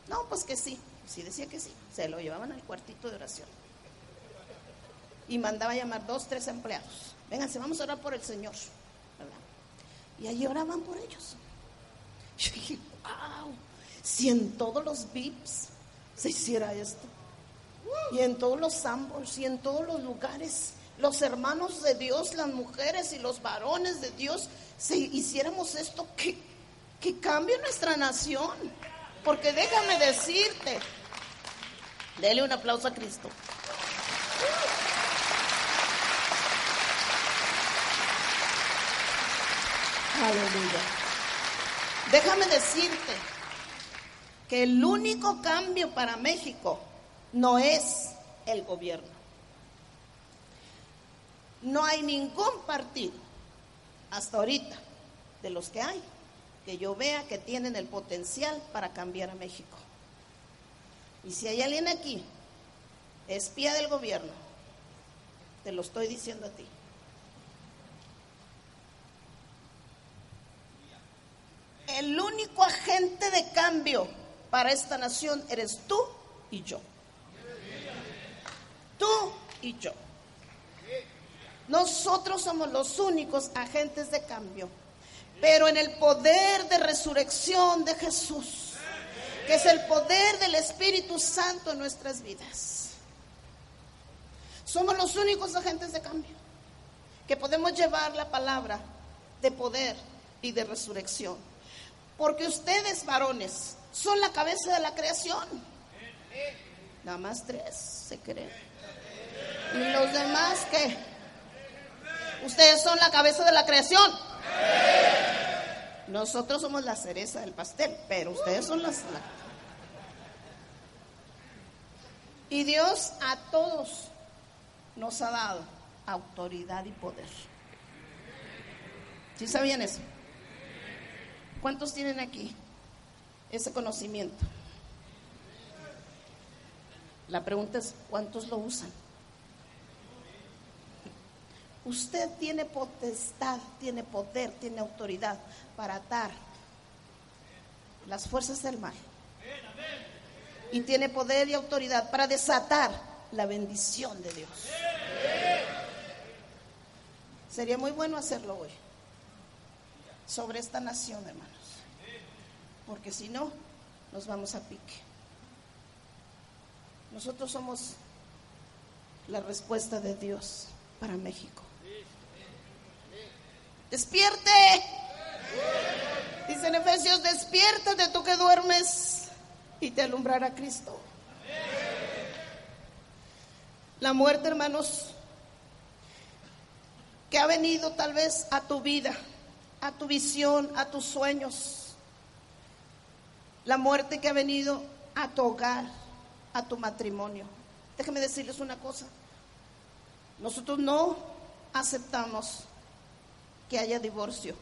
A: No, pues que sí. Sí decía que sí. Se lo llevaban al cuartito de oración. Y mandaba a llamar dos, tres empleados. Vénganse, vamos a orar por el Señor. Y allí oraban por ellos. Yo dije, wow, si en todos los VIPs se hiciera esto, y en todos los sambos, y en todos los lugares, los hermanos de Dios, las mujeres y los varones de Dios, si hiciéramos esto, que, que cambie nuestra nación. Porque déjame decirte, dele un aplauso a Cristo. Aleluya. Déjame decirte que el único cambio para México no es el gobierno. No hay ningún partido hasta ahorita de los que hay que yo vea que tienen el potencial para cambiar a México. Y si hay alguien aquí, espía del gobierno, te lo estoy diciendo a ti. El único agente de cambio para esta nación eres tú y yo. Tú y yo. Nosotros somos los únicos agentes de cambio, pero en el poder de resurrección de Jesús, que es el poder del Espíritu Santo en nuestras vidas. Somos los únicos agentes de cambio que podemos llevar la palabra de poder y de resurrección. Porque ustedes, varones, son la cabeza de la creación. Nada más tres se creen. ¿Y los demás qué? Ustedes son la cabeza de la creación. Nosotros somos la cereza del pastel, pero ustedes son las... Y Dios a todos nos ha dado autoridad y poder. ¿Sí sabían eso? ¿Cuántos tienen aquí ese conocimiento? La pregunta es, ¿cuántos lo usan? Usted tiene potestad, tiene poder, tiene autoridad para atar las fuerzas del mal. Y tiene poder y autoridad para desatar la bendición de Dios. Sería muy bueno hacerlo hoy sobre esta nación, hermanos. Porque si no, nos vamos a pique. Nosotros somos la respuesta de Dios para México. Despierte. Dice en Efesios, despiértate tú que duermes y te alumbrará Cristo. La muerte, hermanos, que ha venido tal vez a tu vida a tu visión, a tus sueños. La muerte que ha venido a tu hogar, a tu matrimonio. Déjeme decirles una cosa. Nosotros no aceptamos que haya divorcio.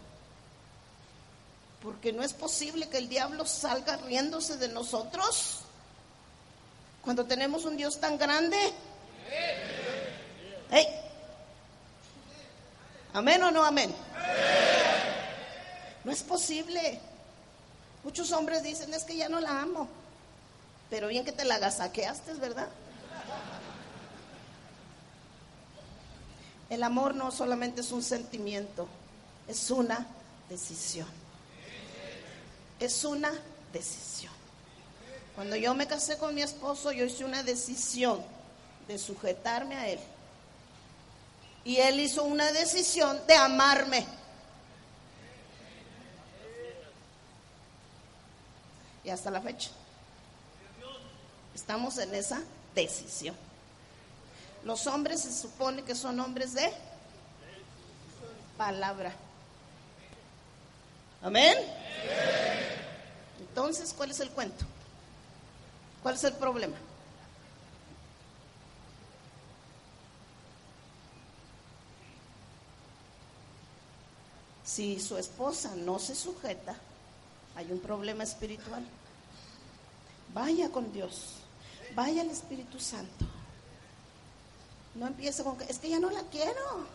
A: Porque no es posible que el diablo salga riéndose de nosotros cuando tenemos un Dios tan grande. ¿Amén o no amén? No es posible. Muchos hombres dicen, es que ya no la amo. Pero bien que te la agasaqueaste, ¿verdad? El amor no solamente es un sentimiento, es una decisión. Es una decisión. Cuando yo me casé con mi esposo, yo hice una decisión de sujetarme a él. Y él hizo una decisión de amarme. Y hasta la fecha. Estamos en esa decisión. Los hombres se supone que son hombres de palabra. Amén. Entonces, ¿cuál es el cuento? ¿Cuál es el problema? Si su esposa no se sujeta, hay un problema espiritual. Vaya con Dios, vaya al Espíritu Santo. No empiece con que, es que ya no la quiero.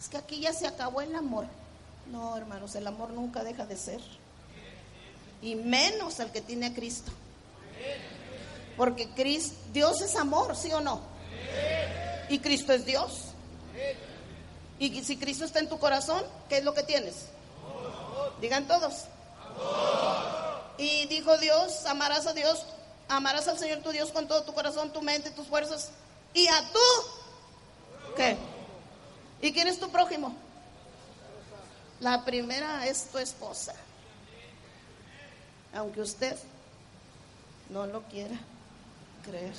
A: Es que aquí ya se acabó el amor. No, hermanos, el amor nunca deja de ser. Y menos el que tiene a Cristo. Porque Cristo, Dios es amor, ¿sí o no? Y Cristo es Dios. Y si Cristo está en tu corazón, ¿qué es lo que tienes? Digan todos. Y dijo Dios, amarás a Dios, amarás al Señor tu Dios con todo tu corazón, tu mente, tus fuerzas. Y a tú, ¿qué? ¿Y quién es tu prójimo? La primera es tu esposa. Aunque usted no lo quiera creer.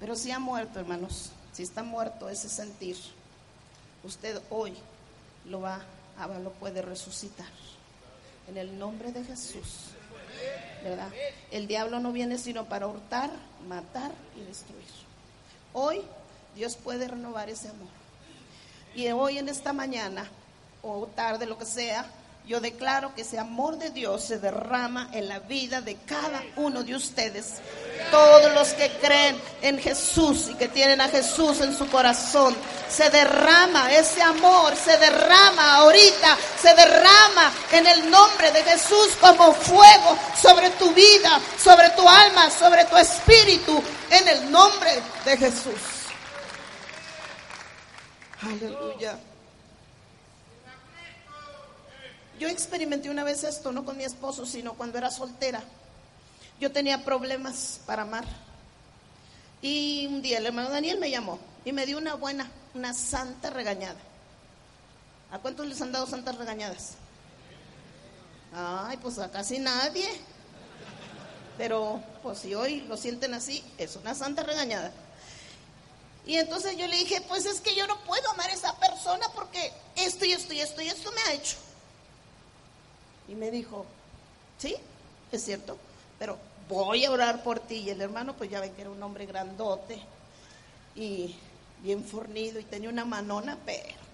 A: Pero si ha muerto, hermanos, si está muerto ese sentir, usted hoy lo va, lo puede resucitar. En el nombre de Jesús. ¿Verdad? El diablo no viene sino para hurtar, matar y destruir. Hoy Dios puede renovar ese amor. Y hoy en esta mañana o tarde, lo que sea, yo declaro que ese amor de Dios se derrama en la vida de cada uno de ustedes. Todos los que creen en Jesús y que tienen a Jesús en su corazón, se derrama ese amor, se derrama ahorita, se derrama en el nombre de Jesús como fuego sobre tu vida, sobre tu alma, sobre tu espíritu, en el nombre de Jesús. Aleluya. Yo experimenté una vez esto, no con mi esposo, sino cuando era soltera. Yo tenía problemas para amar. Y un día el hermano Daniel me llamó y me dio una buena, una santa regañada. ¿A cuántos les han dado santas regañadas? Ay, pues a casi nadie. Pero pues si hoy lo sienten así, es una santa regañada. Y entonces yo le dije, pues es que yo no puedo amar a esa persona porque esto y esto y esto y esto me ha hecho. Y me dijo, sí, es cierto, pero voy a orar por ti. Y el hermano, pues ya ven que era un hombre grandote y bien fornido y tenía una manona, pero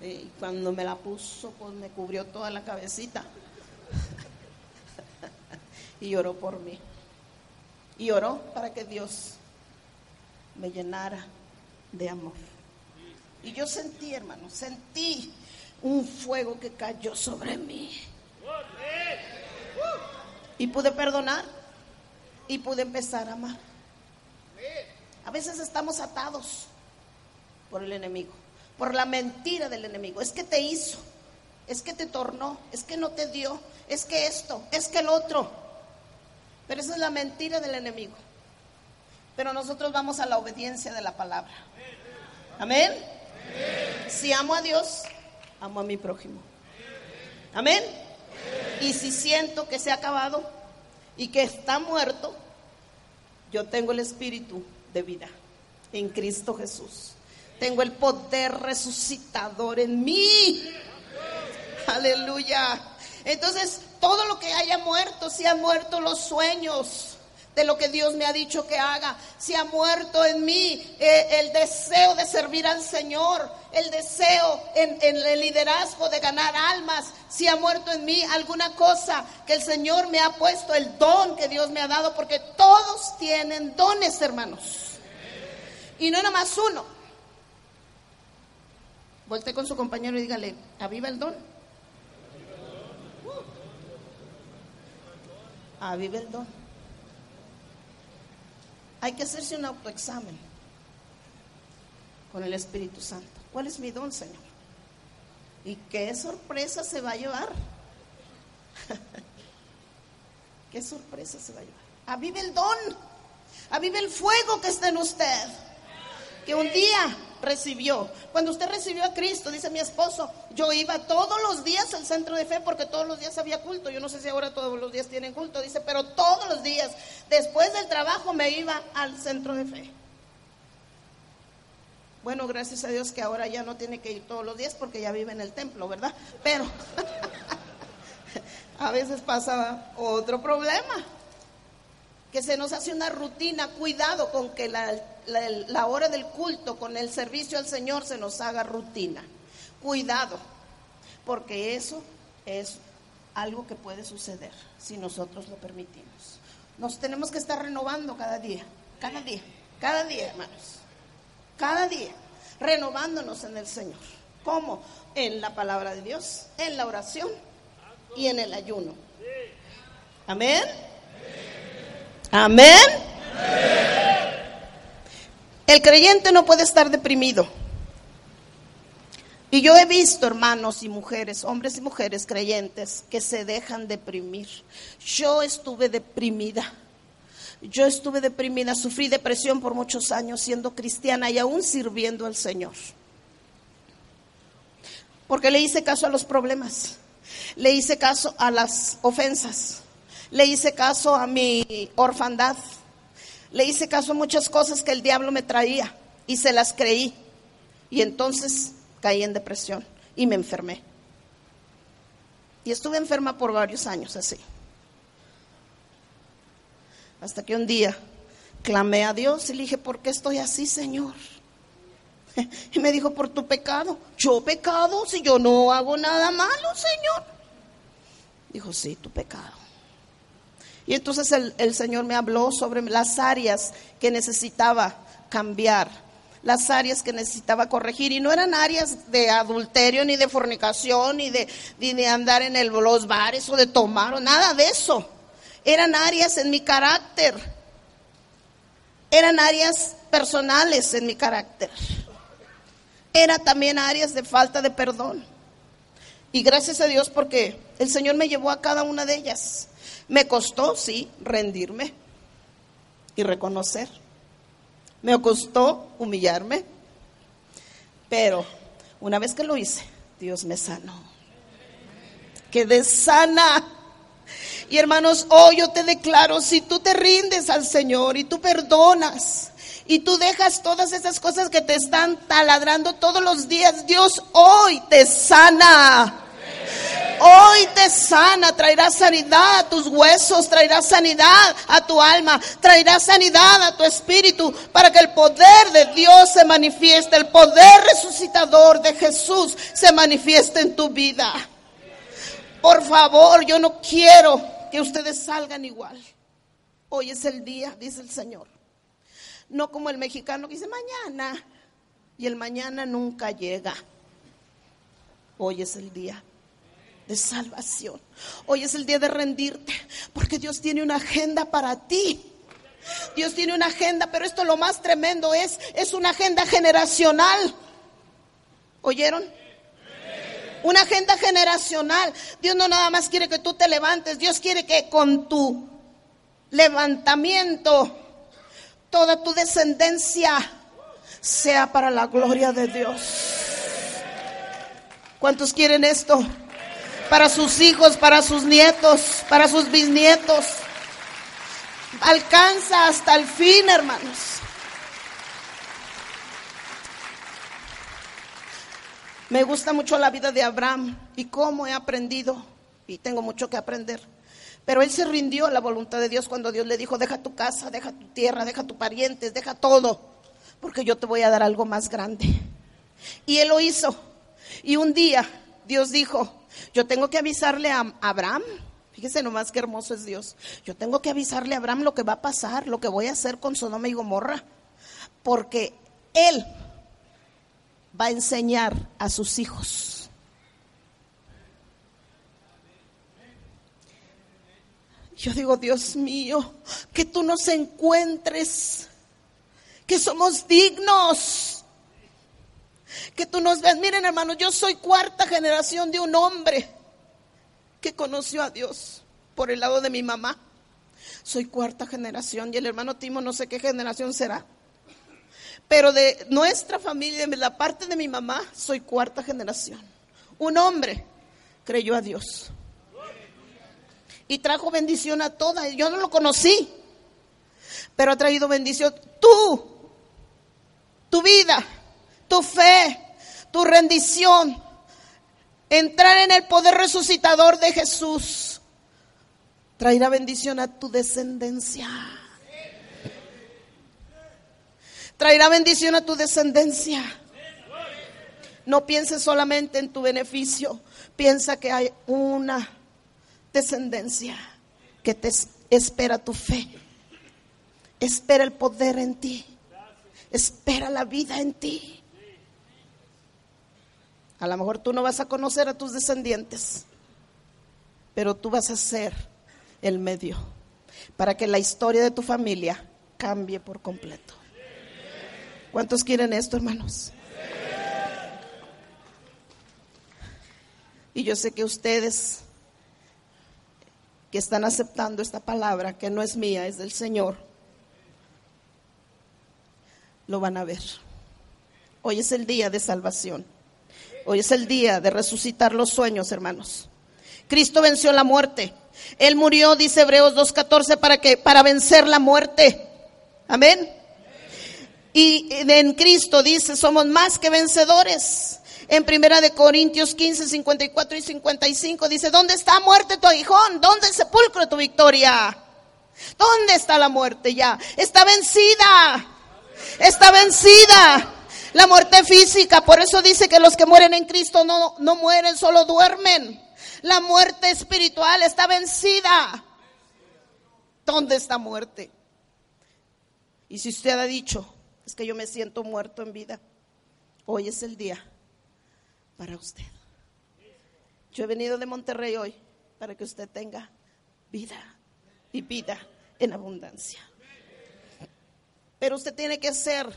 A: y cuando me la puso, pues me cubrió toda la cabecita. y oró por mí. Y oró para que Dios me llenara de amor. Y yo sentí, hermano, sentí un fuego que cayó sobre mí. Y pude perdonar y pude empezar a amar. A veces estamos atados por el enemigo, por la mentira del enemigo. Es que te hizo, es que te tornó, es que no te dio, es que esto, es que el otro. Pero esa es la mentira del enemigo. Pero nosotros vamos a la obediencia de la palabra. Amén. Si amo a Dios, amo a mi prójimo. Amén. Y si siento que se ha acabado y que está muerto, yo tengo el espíritu de vida en Cristo Jesús. Tengo el poder resucitador en mí. Aleluya. Entonces, todo lo que haya muerto, si han muerto los sueños, de lo que Dios me ha dicho que haga. Si ha muerto en mí eh, el deseo de servir al Señor, el deseo en, en, el liderazgo de ganar almas, si ha muerto en mí alguna cosa que el Señor me ha puesto, el don que Dios me ha dado, porque todos tienen dones, hermanos. Y no nada más uno. Volte con su compañero y dígale, aviva el don. Aviva el don. Hay que hacerse un autoexamen con el Espíritu Santo. ¿Cuál es mi don, Señor? ¿Y qué sorpresa se va a llevar? ¿Qué sorpresa se va a llevar? Avive el don, avive el fuego que está en usted, que un día recibió. Cuando usted recibió a Cristo, dice mi esposo, yo iba todos los días al centro de fe porque todos los días había culto. Yo no sé si ahora todos los días tienen culto, dice, pero todos los días, después del trabajo, me iba al centro de fe. Bueno, gracias a Dios que ahora ya no tiene que ir todos los días porque ya vive en el templo, ¿verdad? Pero a veces pasa otro problema, que se nos hace una rutina, cuidado con que la, hora del culto, con el servicio al Señor se nos haga rutina. Cuidado, porque eso es algo que puede suceder si nosotros lo permitimos. Nos tenemos que estar renovando cada día, cada día, cada día, hermanos. Cada día, renovándonos en el Señor. ¿Cómo? En la palabra de Dios, en la oración y en el ayuno. Amén. Amén. El creyente no puede estar deprimido. Y yo he visto hermanos y mujeres, hombres y mujeres creyentes que se dejan deprimir. Yo estuve deprimida. Yo estuve deprimida, sufrí depresión por muchos años siendo cristiana y aún sirviendo al Señor. Porque le hice caso a los problemas, le hice caso a las ofensas, le hice caso a mi orfandad, le hice caso a muchas cosas que el diablo me traía y se las creí. Y entonces caí en depresión y me enfermé. Y estuve enferma por varios años así. Hasta que un día clamé a Dios y le dije, ¿por qué estoy así, Señor? Y me dijo, por tu pecado. ¿Yo pecado? Si yo no hago nada malo, Señor. Dijo, sí, tu pecado. Y entonces el, Señor me habló sobre las áreas que necesitaba cambiar, las áreas que necesitaba corregir. Y no eran áreas de adulterio, ni de fornicación, ni de, de andar en los bares o de tomar, o nada de eso. Eran áreas en mi carácter. Eran áreas personales en mi carácter. Eran también áreas de falta de perdón. Y gracias a Dios porque el Señor me llevó a cada una de ellas. Me costó, sí, rendirme y reconocer. Me costó humillarme. Pero una vez que lo hice, Dios me sanó. Quedé sana. Y hermanos, hoy yo te declaro, si tú te rindes al Señor y tú perdonas y tú dejas todas esas cosas que te están taladrando todos los días, Dios hoy te sana. Hoy te sana, traerá sanidad a tus huesos, traerá sanidad a tu alma, traerá sanidad a tu espíritu para que el poder de Dios se manifieste, el poder resucitador de Jesús se manifieste en tu vida. Por favor, yo no quiero que ustedes salgan igual. Hoy es el día, dice el Señor. No como el mexicano que dice mañana y el mañana nunca llega. Hoy es el día de salvación. Hoy es el día de rendirte, porque Dios tiene una agenda para ti. Dios tiene una agenda, pero esto lo más tremendo es, es una agenda generacional. ¿Oyeron? Una agenda generacional. Dios no nada más quiere que tú te levantes, Dios quiere que con tu levantamiento toda tu descendencia sea para la gloria de Dios. ¿Cuántos quieren esto? Para sus hijos, para sus nietos, para sus bisnietos. Alcanza hasta el fin, hermanos. Me gusta mucho la vida de Abraham y cómo he aprendido, y tengo mucho que aprender. Pero él se rindió a la voluntad de Dios cuando Dios le dijo, deja tu casa, deja tu tierra, deja tus parientes, deja todo, porque yo te voy a dar algo más grande. Y él lo hizo. Y un día Dios dijo, yo tengo que avisarle a Abraham. Fíjese nomás qué hermoso es Dios. Yo tengo que avisarle a Abraham lo que va a pasar, lo que voy a hacer con Sodoma y Gomorra. Porque él va a enseñar a sus hijos. Yo digo, Dios mío, que tú nos encuentres que somos dignos. Que tú nos veas, miren hermanos, yo soy cuarta generación de un hombre que conoció a Dios por el lado de mi mamá. Soy cuarta generación y el hermano Timo no sé qué generación será. Pero de nuestra familia, de la parte de mi mamá, soy cuarta generación. Un hombre creyó a Dios. Y trajo bendición a todas. Yo no lo conocí, pero ha traído bendición. Tú, tu vida, tu fe, tu rendición, entrar en el poder resucitador de Jesús, traerá bendición a tu descendencia. Traerá bendición a tu descendencia. No pienses solamente en tu beneficio, piensa que hay una descendencia que te espera tu fe, espera el poder en ti, espera la vida en ti. A lo mejor tú no vas a conocer a tus descendientes, pero tú vas a ser el medio para que la historia de tu familia cambie por completo. ¿Cuántos quieren esto, hermanos? Y yo sé que ustedes que están aceptando esta palabra, que no es mía, es del Señor, lo van a ver. Hoy es el día de salvación. Hoy es el día de resucitar los sueños, hermanos. Cristo venció la muerte. Él murió, dice Hebreos 2.14, para que para vencer la muerte. Amén. Y en Cristo dice, somos más que vencedores. En primera de Corintios 15, 54 y 55 dice, ¿dónde está muerte tu aguijón? ¿Dónde el sepulcro tu victoria? ¿Dónde está la muerte ya? Está vencida. Está vencida. La muerte física, por eso dice que los que mueren en Cristo no, no mueren, solo duermen. La muerte espiritual está vencida. ¿Dónde está muerte? Y si usted ha dicho, es que yo me siento muerto en vida, hoy es el día para usted. Yo he venido de Monterrey hoy para que usted tenga vida y vida en abundancia. Pero usted tiene que hacer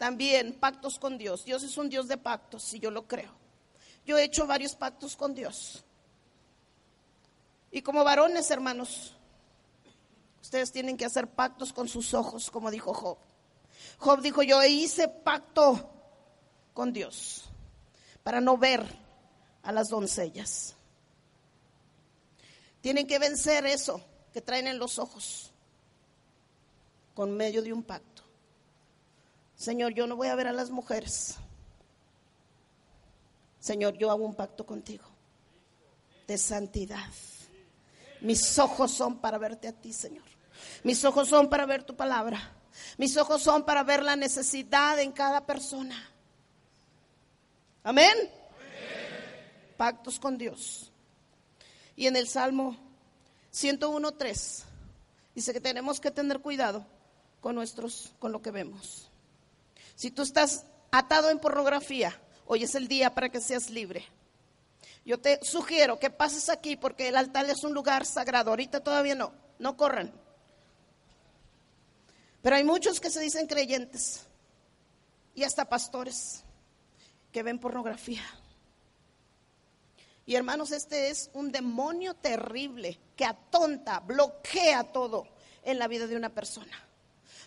A: también pactos con Dios. Dios es un Dios de pactos, y yo lo creo. Yo he hecho varios pactos con Dios. Y como varones, hermanos, ustedes tienen que hacer pactos con sus ojos, como dijo Job. Job dijo, yo hice pacto con Dios para no ver a las doncellas. Tienen que vencer eso que traen en los ojos con medio de un pacto. Señor, yo no voy a ver a las mujeres. Señor, yo hago un pacto contigo de santidad. Mis ojos son para verte a ti, Señor. Mis ojos son para ver tu palabra. Mis ojos son para ver la necesidad en cada persona. Amén. Pactos con Dios. Y en el Salmo 101.3 dice que tenemos que tener cuidado con nuestros, con lo que vemos. Si tú estás atado en pornografía, hoy es el día para que seas libre. Yo te sugiero que pases aquí porque el altar es un lugar sagrado. Ahorita todavía no, no corran. Pero hay muchos que se dicen creyentes y hasta pastores que ven pornografía. Y hermanos, este es un demonio terrible que atonta, bloquea todo en la vida de una persona.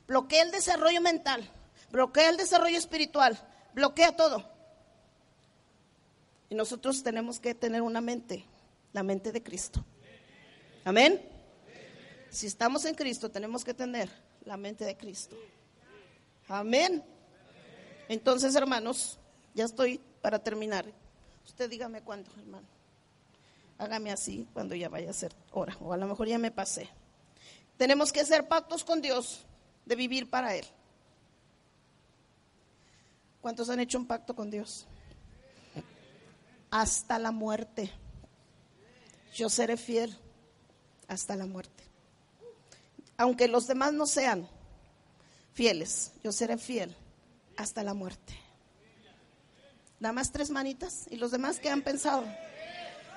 A: Bloquea el desarrollo mental, bloquea el desarrollo espiritual, bloquea todo. Y nosotros tenemos que tener una mente, la mente de Cristo. Amén. Si estamos en Cristo, tenemos que tener la mente de Cristo. Amén. Entonces, hermanos, ya estoy para terminar. Usted dígame cuándo, hermano. Hágame así cuando ya vaya a ser hora, o a lo mejor ya me pasé. Tenemos que hacer pactos con Dios de vivir para Él. ¿Cuántos han hecho un pacto con Dios? Hasta la muerte. Yo seré fiel hasta la muerte. Aunque los demás no sean fieles, yo seré fiel hasta la muerte. Nada más tres manitas y los demás que han pensado.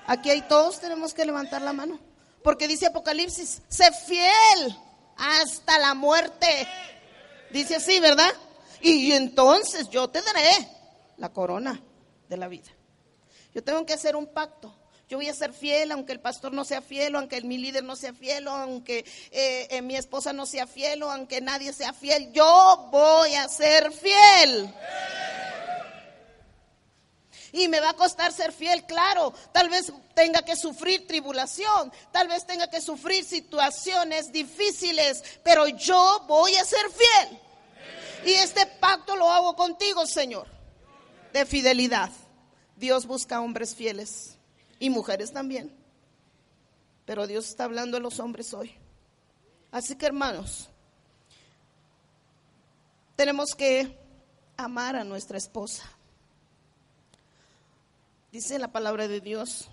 A: Aquí hay todos tenemos que levantar la mano. Porque dice Apocalipsis, sé fiel hasta la muerte. Dice así, ¿verdad? Y entonces yo te daré la corona de la vida. Yo tengo que hacer un pacto. Yo voy a ser fiel aunque el pastor no sea fiel, o aunque mi líder no sea fiel, o aunque eh, eh, mi esposa no sea fiel, o aunque nadie sea fiel. Yo voy a ser fiel. Y me va a costar ser fiel, claro. Tal vez tenga que sufrir tribulación, tal vez tenga que sufrir situaciones difíciles, pero yo voy a ser fiel. Y este pacto lo hago contigo, Señor, de fidelidad. Dios busca hombres fieles y mujeres también. Pero Dios está hablando a los hombres hoy. Así que hermanos, tenemos que amar a nuestra esposa. Dice la palabra de Dios,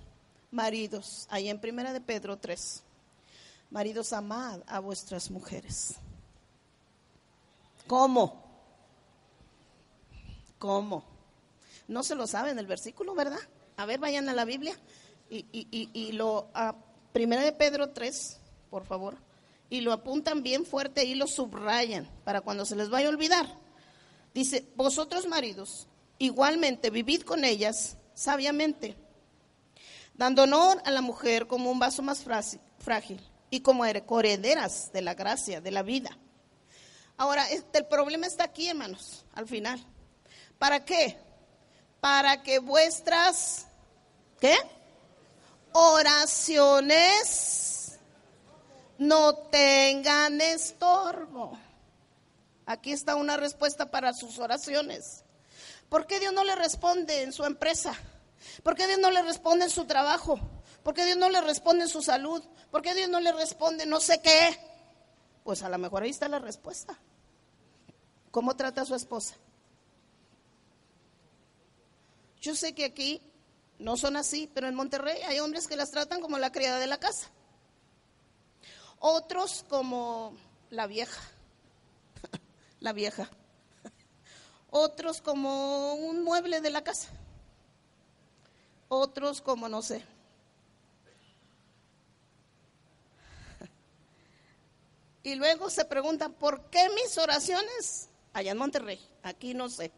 A: maridos, ahí en Primera de Pedro 3, maridos, amad a vuestras mujeres. ¿Cómo? ¿Cómo? No se lo saben el versículo, ¿verdad? A ver, vayan a la Biblia y, lo, a primera de Pedro 3, por favor, y lo apuntan bien fuerte y lo subrayan para cuando se les vaya a olvidar. Dice, vosotros maridos, igualmente vivid con ellas sabiamente, dando honor a la mujer como un vaso más frágil y como herederas de la gracia, de la vida. Ahora, este, el problema está aquí, hermanos, al final. ¿Para qué? para que vuestras, ¿qué? Oraciones no tengan estorbo. Aquí está una respuesta para sus oraciones. ¿Por qué Dios no le responde en su empresa? ¿Por qué Dios no le responde en su trabajo? ¿Por qué Dios no le responde en su salud? ¿Por qué Dios no le responde no sé qué? Pues a lo mejor ahí está la respuesta. ¿Cómo trata a su esposa? Yo sé que aquí no son así, pero en Monterrey hay hombres que las tratan como la criada de la casa. Otros como la vieja, la vieja. Otros como un mueble de la casa. Otros como no sé. Y luego se preguntan, ¿por qué mis oraciones? Allá en Monterrey, aquí no sé.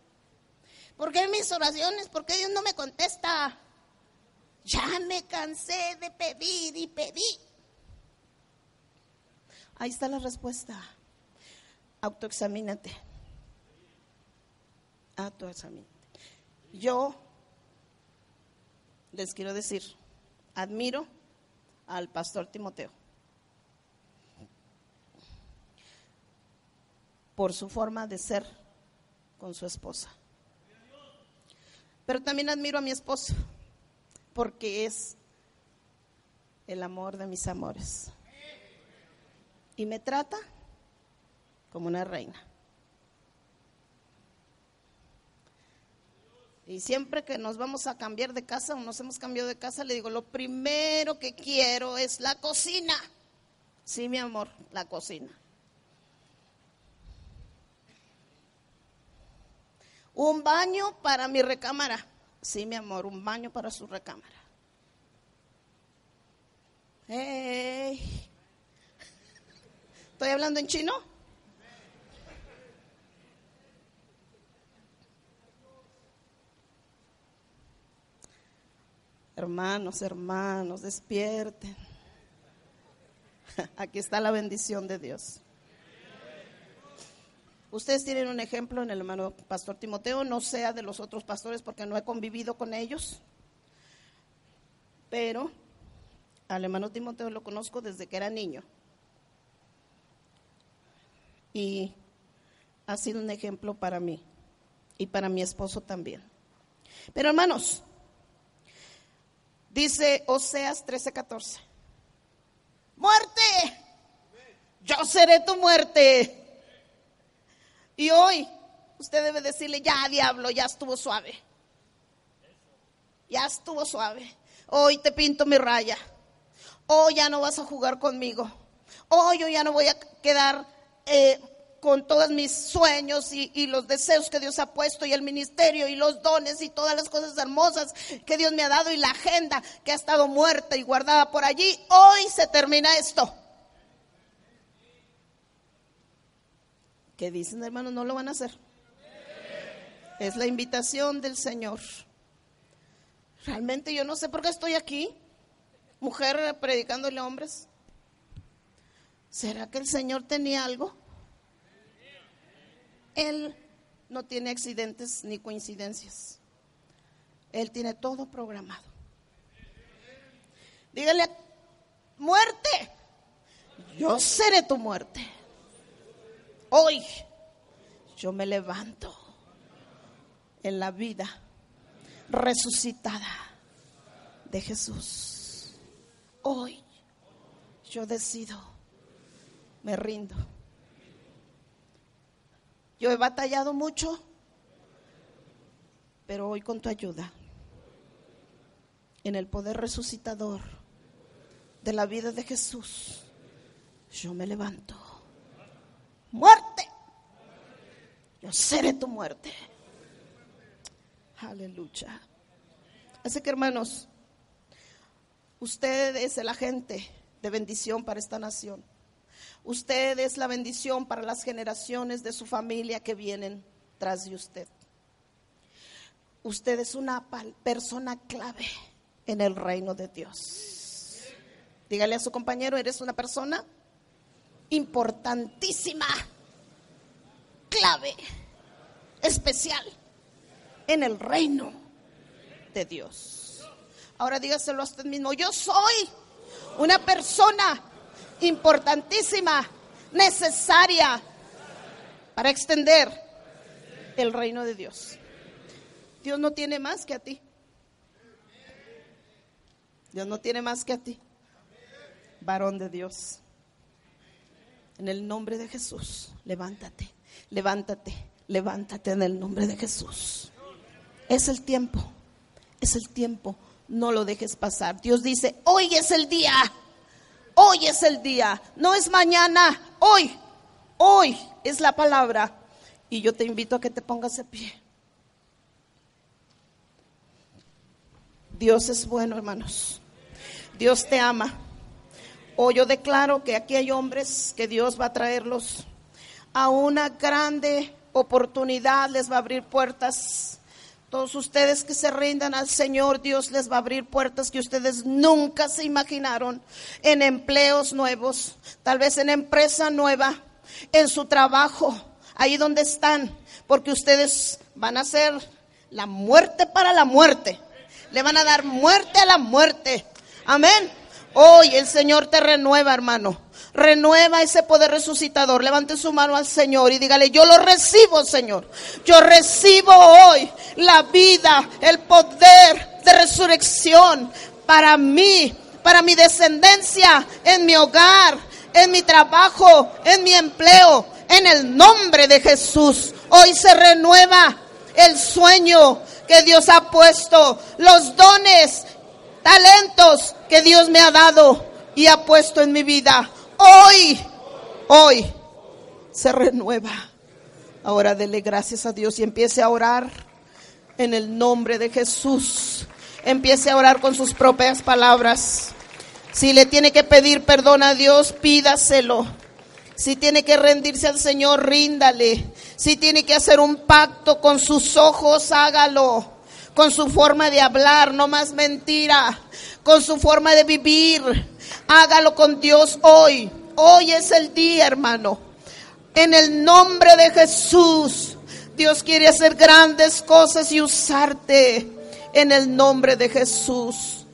A: ¿Por qué mis oraciones? ¿Por qué Dios no me contesta? Ya me cansé de pedir y pedir. Ahí está la respuesta. Autoexamínate. Autoexamínate. Yo les quiero decir, admiro al pastor Timoteo por su forma de ser con su esposa. Pero también admiro a mi esposo porque es el amor de mis amores. Y me trata como una reina. Y siempre que nos vamos a cambiar de casa o nos hemos cambiado de casa, le digo, lo primero que quiero es la cocina. Sí, mi amor, la cocina. Un baño para mi recámara. Sí, mi amor, un baño para su recámara. ¿Estoy hablando en chino? Hermanos, hermanos, despierten. Aquí está la bendición de Dios. Ustedes tienen un ejemplo en el hermano Pastor Timoteo, no sea de los otros pastores porque no he convivido con ellos, pero al hermano Timoteo lo conozco desde que era niño. Y ha sido un ejemplo para mí y para mi esposo también. Pero hermanos, dice Oseas 13:14, muerte, yo seré tu muerte y hoy usted debe decirle, ya diablo, ya estuvo suave. Ya estuvo suave. Hoy te pinto mi raya. Hoy ya no vas a jugar conmigo. Hoy yo ya no voy a quedar eh, con todos mis sueños y, y, los deseos que Dios ha puesto y el ministerio y los dones y todas las cosas hermosas que Dios me ha dado y la agenda que ha estado muerta y guardada por allí. Hoy se termina esto. ¿Qué dicen, hermanos? No lo van a hacer. Es la invitación del Señor. Realmente yo no sé por qué estoy aquí, mujer predicándole a hombres. ¿Será que el Señor tenía algo? Él no tiene accidentes ni coincidencias. Él tiene todo programado. Dígale, muerte, yo seré tu muerte. Hoy yo me levanto en la vida resucitada de Jesús. Hoy yo decido, me rindo. Yo he batallado mucho, pero hoy con tu ayuda, en el poder resucitador de la vida de Jesús, yo me levanto. Muerte, yo seré tu muerte. Aleluya. Así que hermanos, usted es el agente de bendición para esta nación. Usted es la bendición para las generaciones de su familia que vienen tras de usted. Usted es una persona clave en el reino de Dios. Dígale a su compañero, eres una persona importantísima, clave, especial en el reino de Dios. Ahora dígaselo a usted mismo, yo soy una persona importantísima, necesaria para extender el reino de Dios. Dios no tiene más que a ti. Dios no tiene más que a ti. Varón de Dios. En el nombre de Jesús, levántate, levántate, levántate en el nombre de Jesús. Es el tiempo, es el tiempo, no lo dejes pasar. Dios dice, hoy es el día, hoy es el día, no es mañana, hoy, hoy es la palabra. Y yo te invito a que te pongas de pie. Dios es bueno, hermanos. Dios te ama. Hoy yo declaro que aquí hay hombres que Dios va a traerlos a una grande oportunidad, les va a abrir puertas todos ustedes que se rindan al Señor, Dios les va a abrir puertas que ustedes nunca se imaginaron en empleos nuevos, tal vez en empresa nueva, en su trabajo, ahí donde están, porque ustedes van a hacer la muerte para la muerte. Le van a dar muerte a la muerte. Amén. Hoy el Señor te renueva, hermano. Renueva ese poder resucitador. Levante su mano al Señor y dígale, yo lo recibo, Señor. Yo recibo hoy la vida, el poder de resurrección para mí, para mi descendencia, en mi hogar, en mi trabajo, en mi empleo, en el nombre de Jesús. Hoy se renueva el sueño que Dios ha puesto, los dones, talentos que Dios me ha dado y ha puesto en mi vida hoy, hoy se renueva. Ahora dele gracias a Dios y empiece a orar en el nombre de Jesús. Empiece a orar con sus propias palabras. Si le tiene que pedir perdón a Dios, pídaselo. Si tiene que rendirse al Señor, ríndale. Si tiene que hacer un pacto con sus ojos, hágalo. Con su forma de hablar, no más mentira. Con su forma de vivir Hágalo con Dios hoy. Hoy es el día, hermano. En el nombre de Jesús, Dios quiere hacer grandes cosas y usarte. En el nombre de Jesús.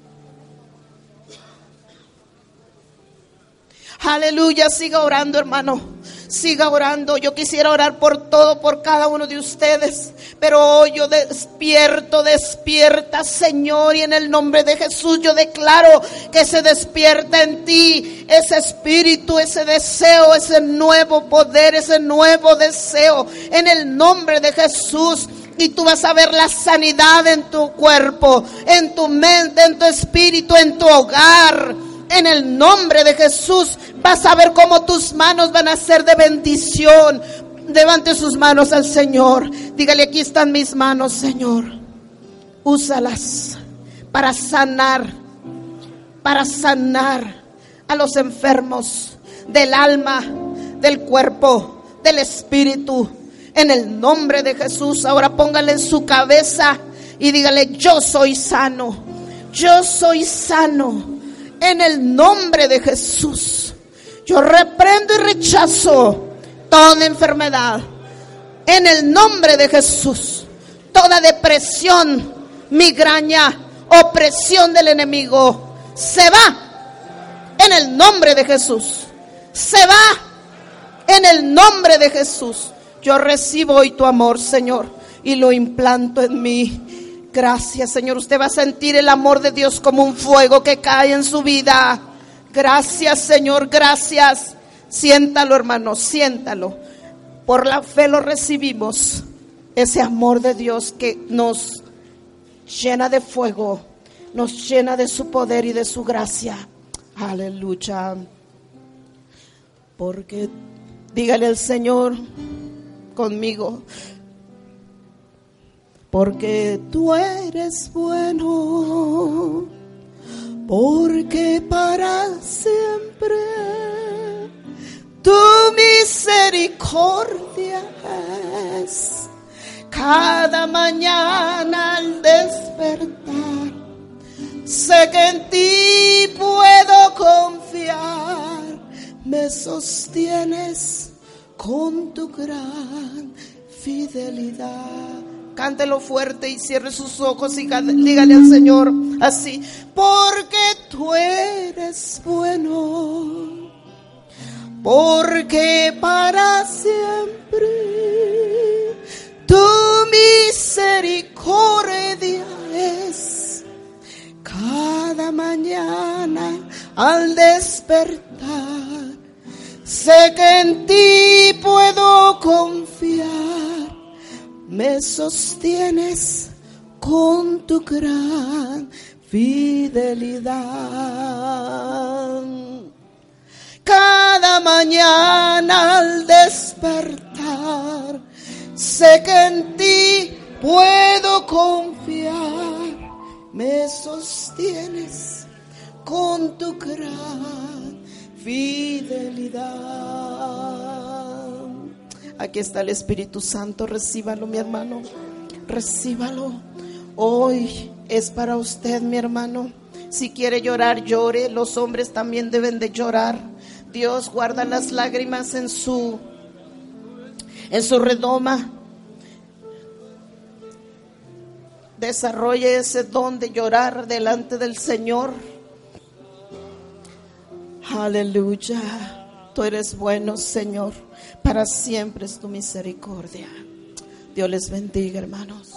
A: Aleluya, siga orando, hermano siga orando. Yo quisiera orar por todo, por cada uno de ustedes. Pero hoy yo despierto, despierta, Señor. Y en el nombre de Jesús yo declaro que se despierta en ti ese espíritu, ese deseo, ese nuevo poder, ese nuevo deseo. En el nombre de Jesús y tú vas a ver la sanidad en tu cuerpo, en tu mente, en tu espíritu, en tu hogar. En el nombre de Jesús vas a ver cómo tus manos van a ser de bendición. Levante sus manos al Señor. Dígale, aquí están mis manos, Señor. Úsalas para sanar, para sanar a los enfermos del alma, del cuerpo, del Espíritu. En el nombre de Jesús, ahora póngale en su cabeza y dígale, yo soy sano, yo soy sano. En el nombre de Jesús, yo reprendo y rechazo toda enfermedad. En el nombre de Jesús, toda depresión, migraña, opresión del enemigo, se va. En el nombre de Jesús, se va. En el nombre de Jesús. Yo recibo hoy tu amor, Señor, y lo implanto en mí. Gracias, Señor. Usted va a sentir el amor de Dios como un fuego que cae en su vida. Gracias, Señor. Gracias. Siéntalo, hermano. Siéntalo. Por la fe lo recibimos. Ese amor de Dios que nos llena de fuego, nos llena de su poder y de su gracia. Aleluya. Porque dígale al Señor, conmigo. Porque tú eres bueno, porque para siempre tu misericordia es. Cada mañana al despertar, sé que en ti puedo confiar, me sostienes con tu gran fidelidad. Cántelo fuerte y cierre sus ojos y dígale al Señor así, porque tú eres bueno, porque para siempre tu misericordia es cada mañana al despertar. Sé que en ti puedo confiar, me sostienes con tu gran fidelidad. Cada mañana al despertar, sé que en ti puedo confiar, me sostienes con tu gran fidelidad. Aquí está el Espíritu Santo, recíbalo mi hermano, recíbalo. Hoy es para usted mi hermano. Si quiere llorar, llore. Los hombres también deben de llorar. Dios guarda las lágrimas en su en su redoma. Desarrolle ese don de llorar delante del Señor. Aleluya. Tú eres bueno, Señor. Para siempre es tu misericordia. Dios les bendiga, hermanos.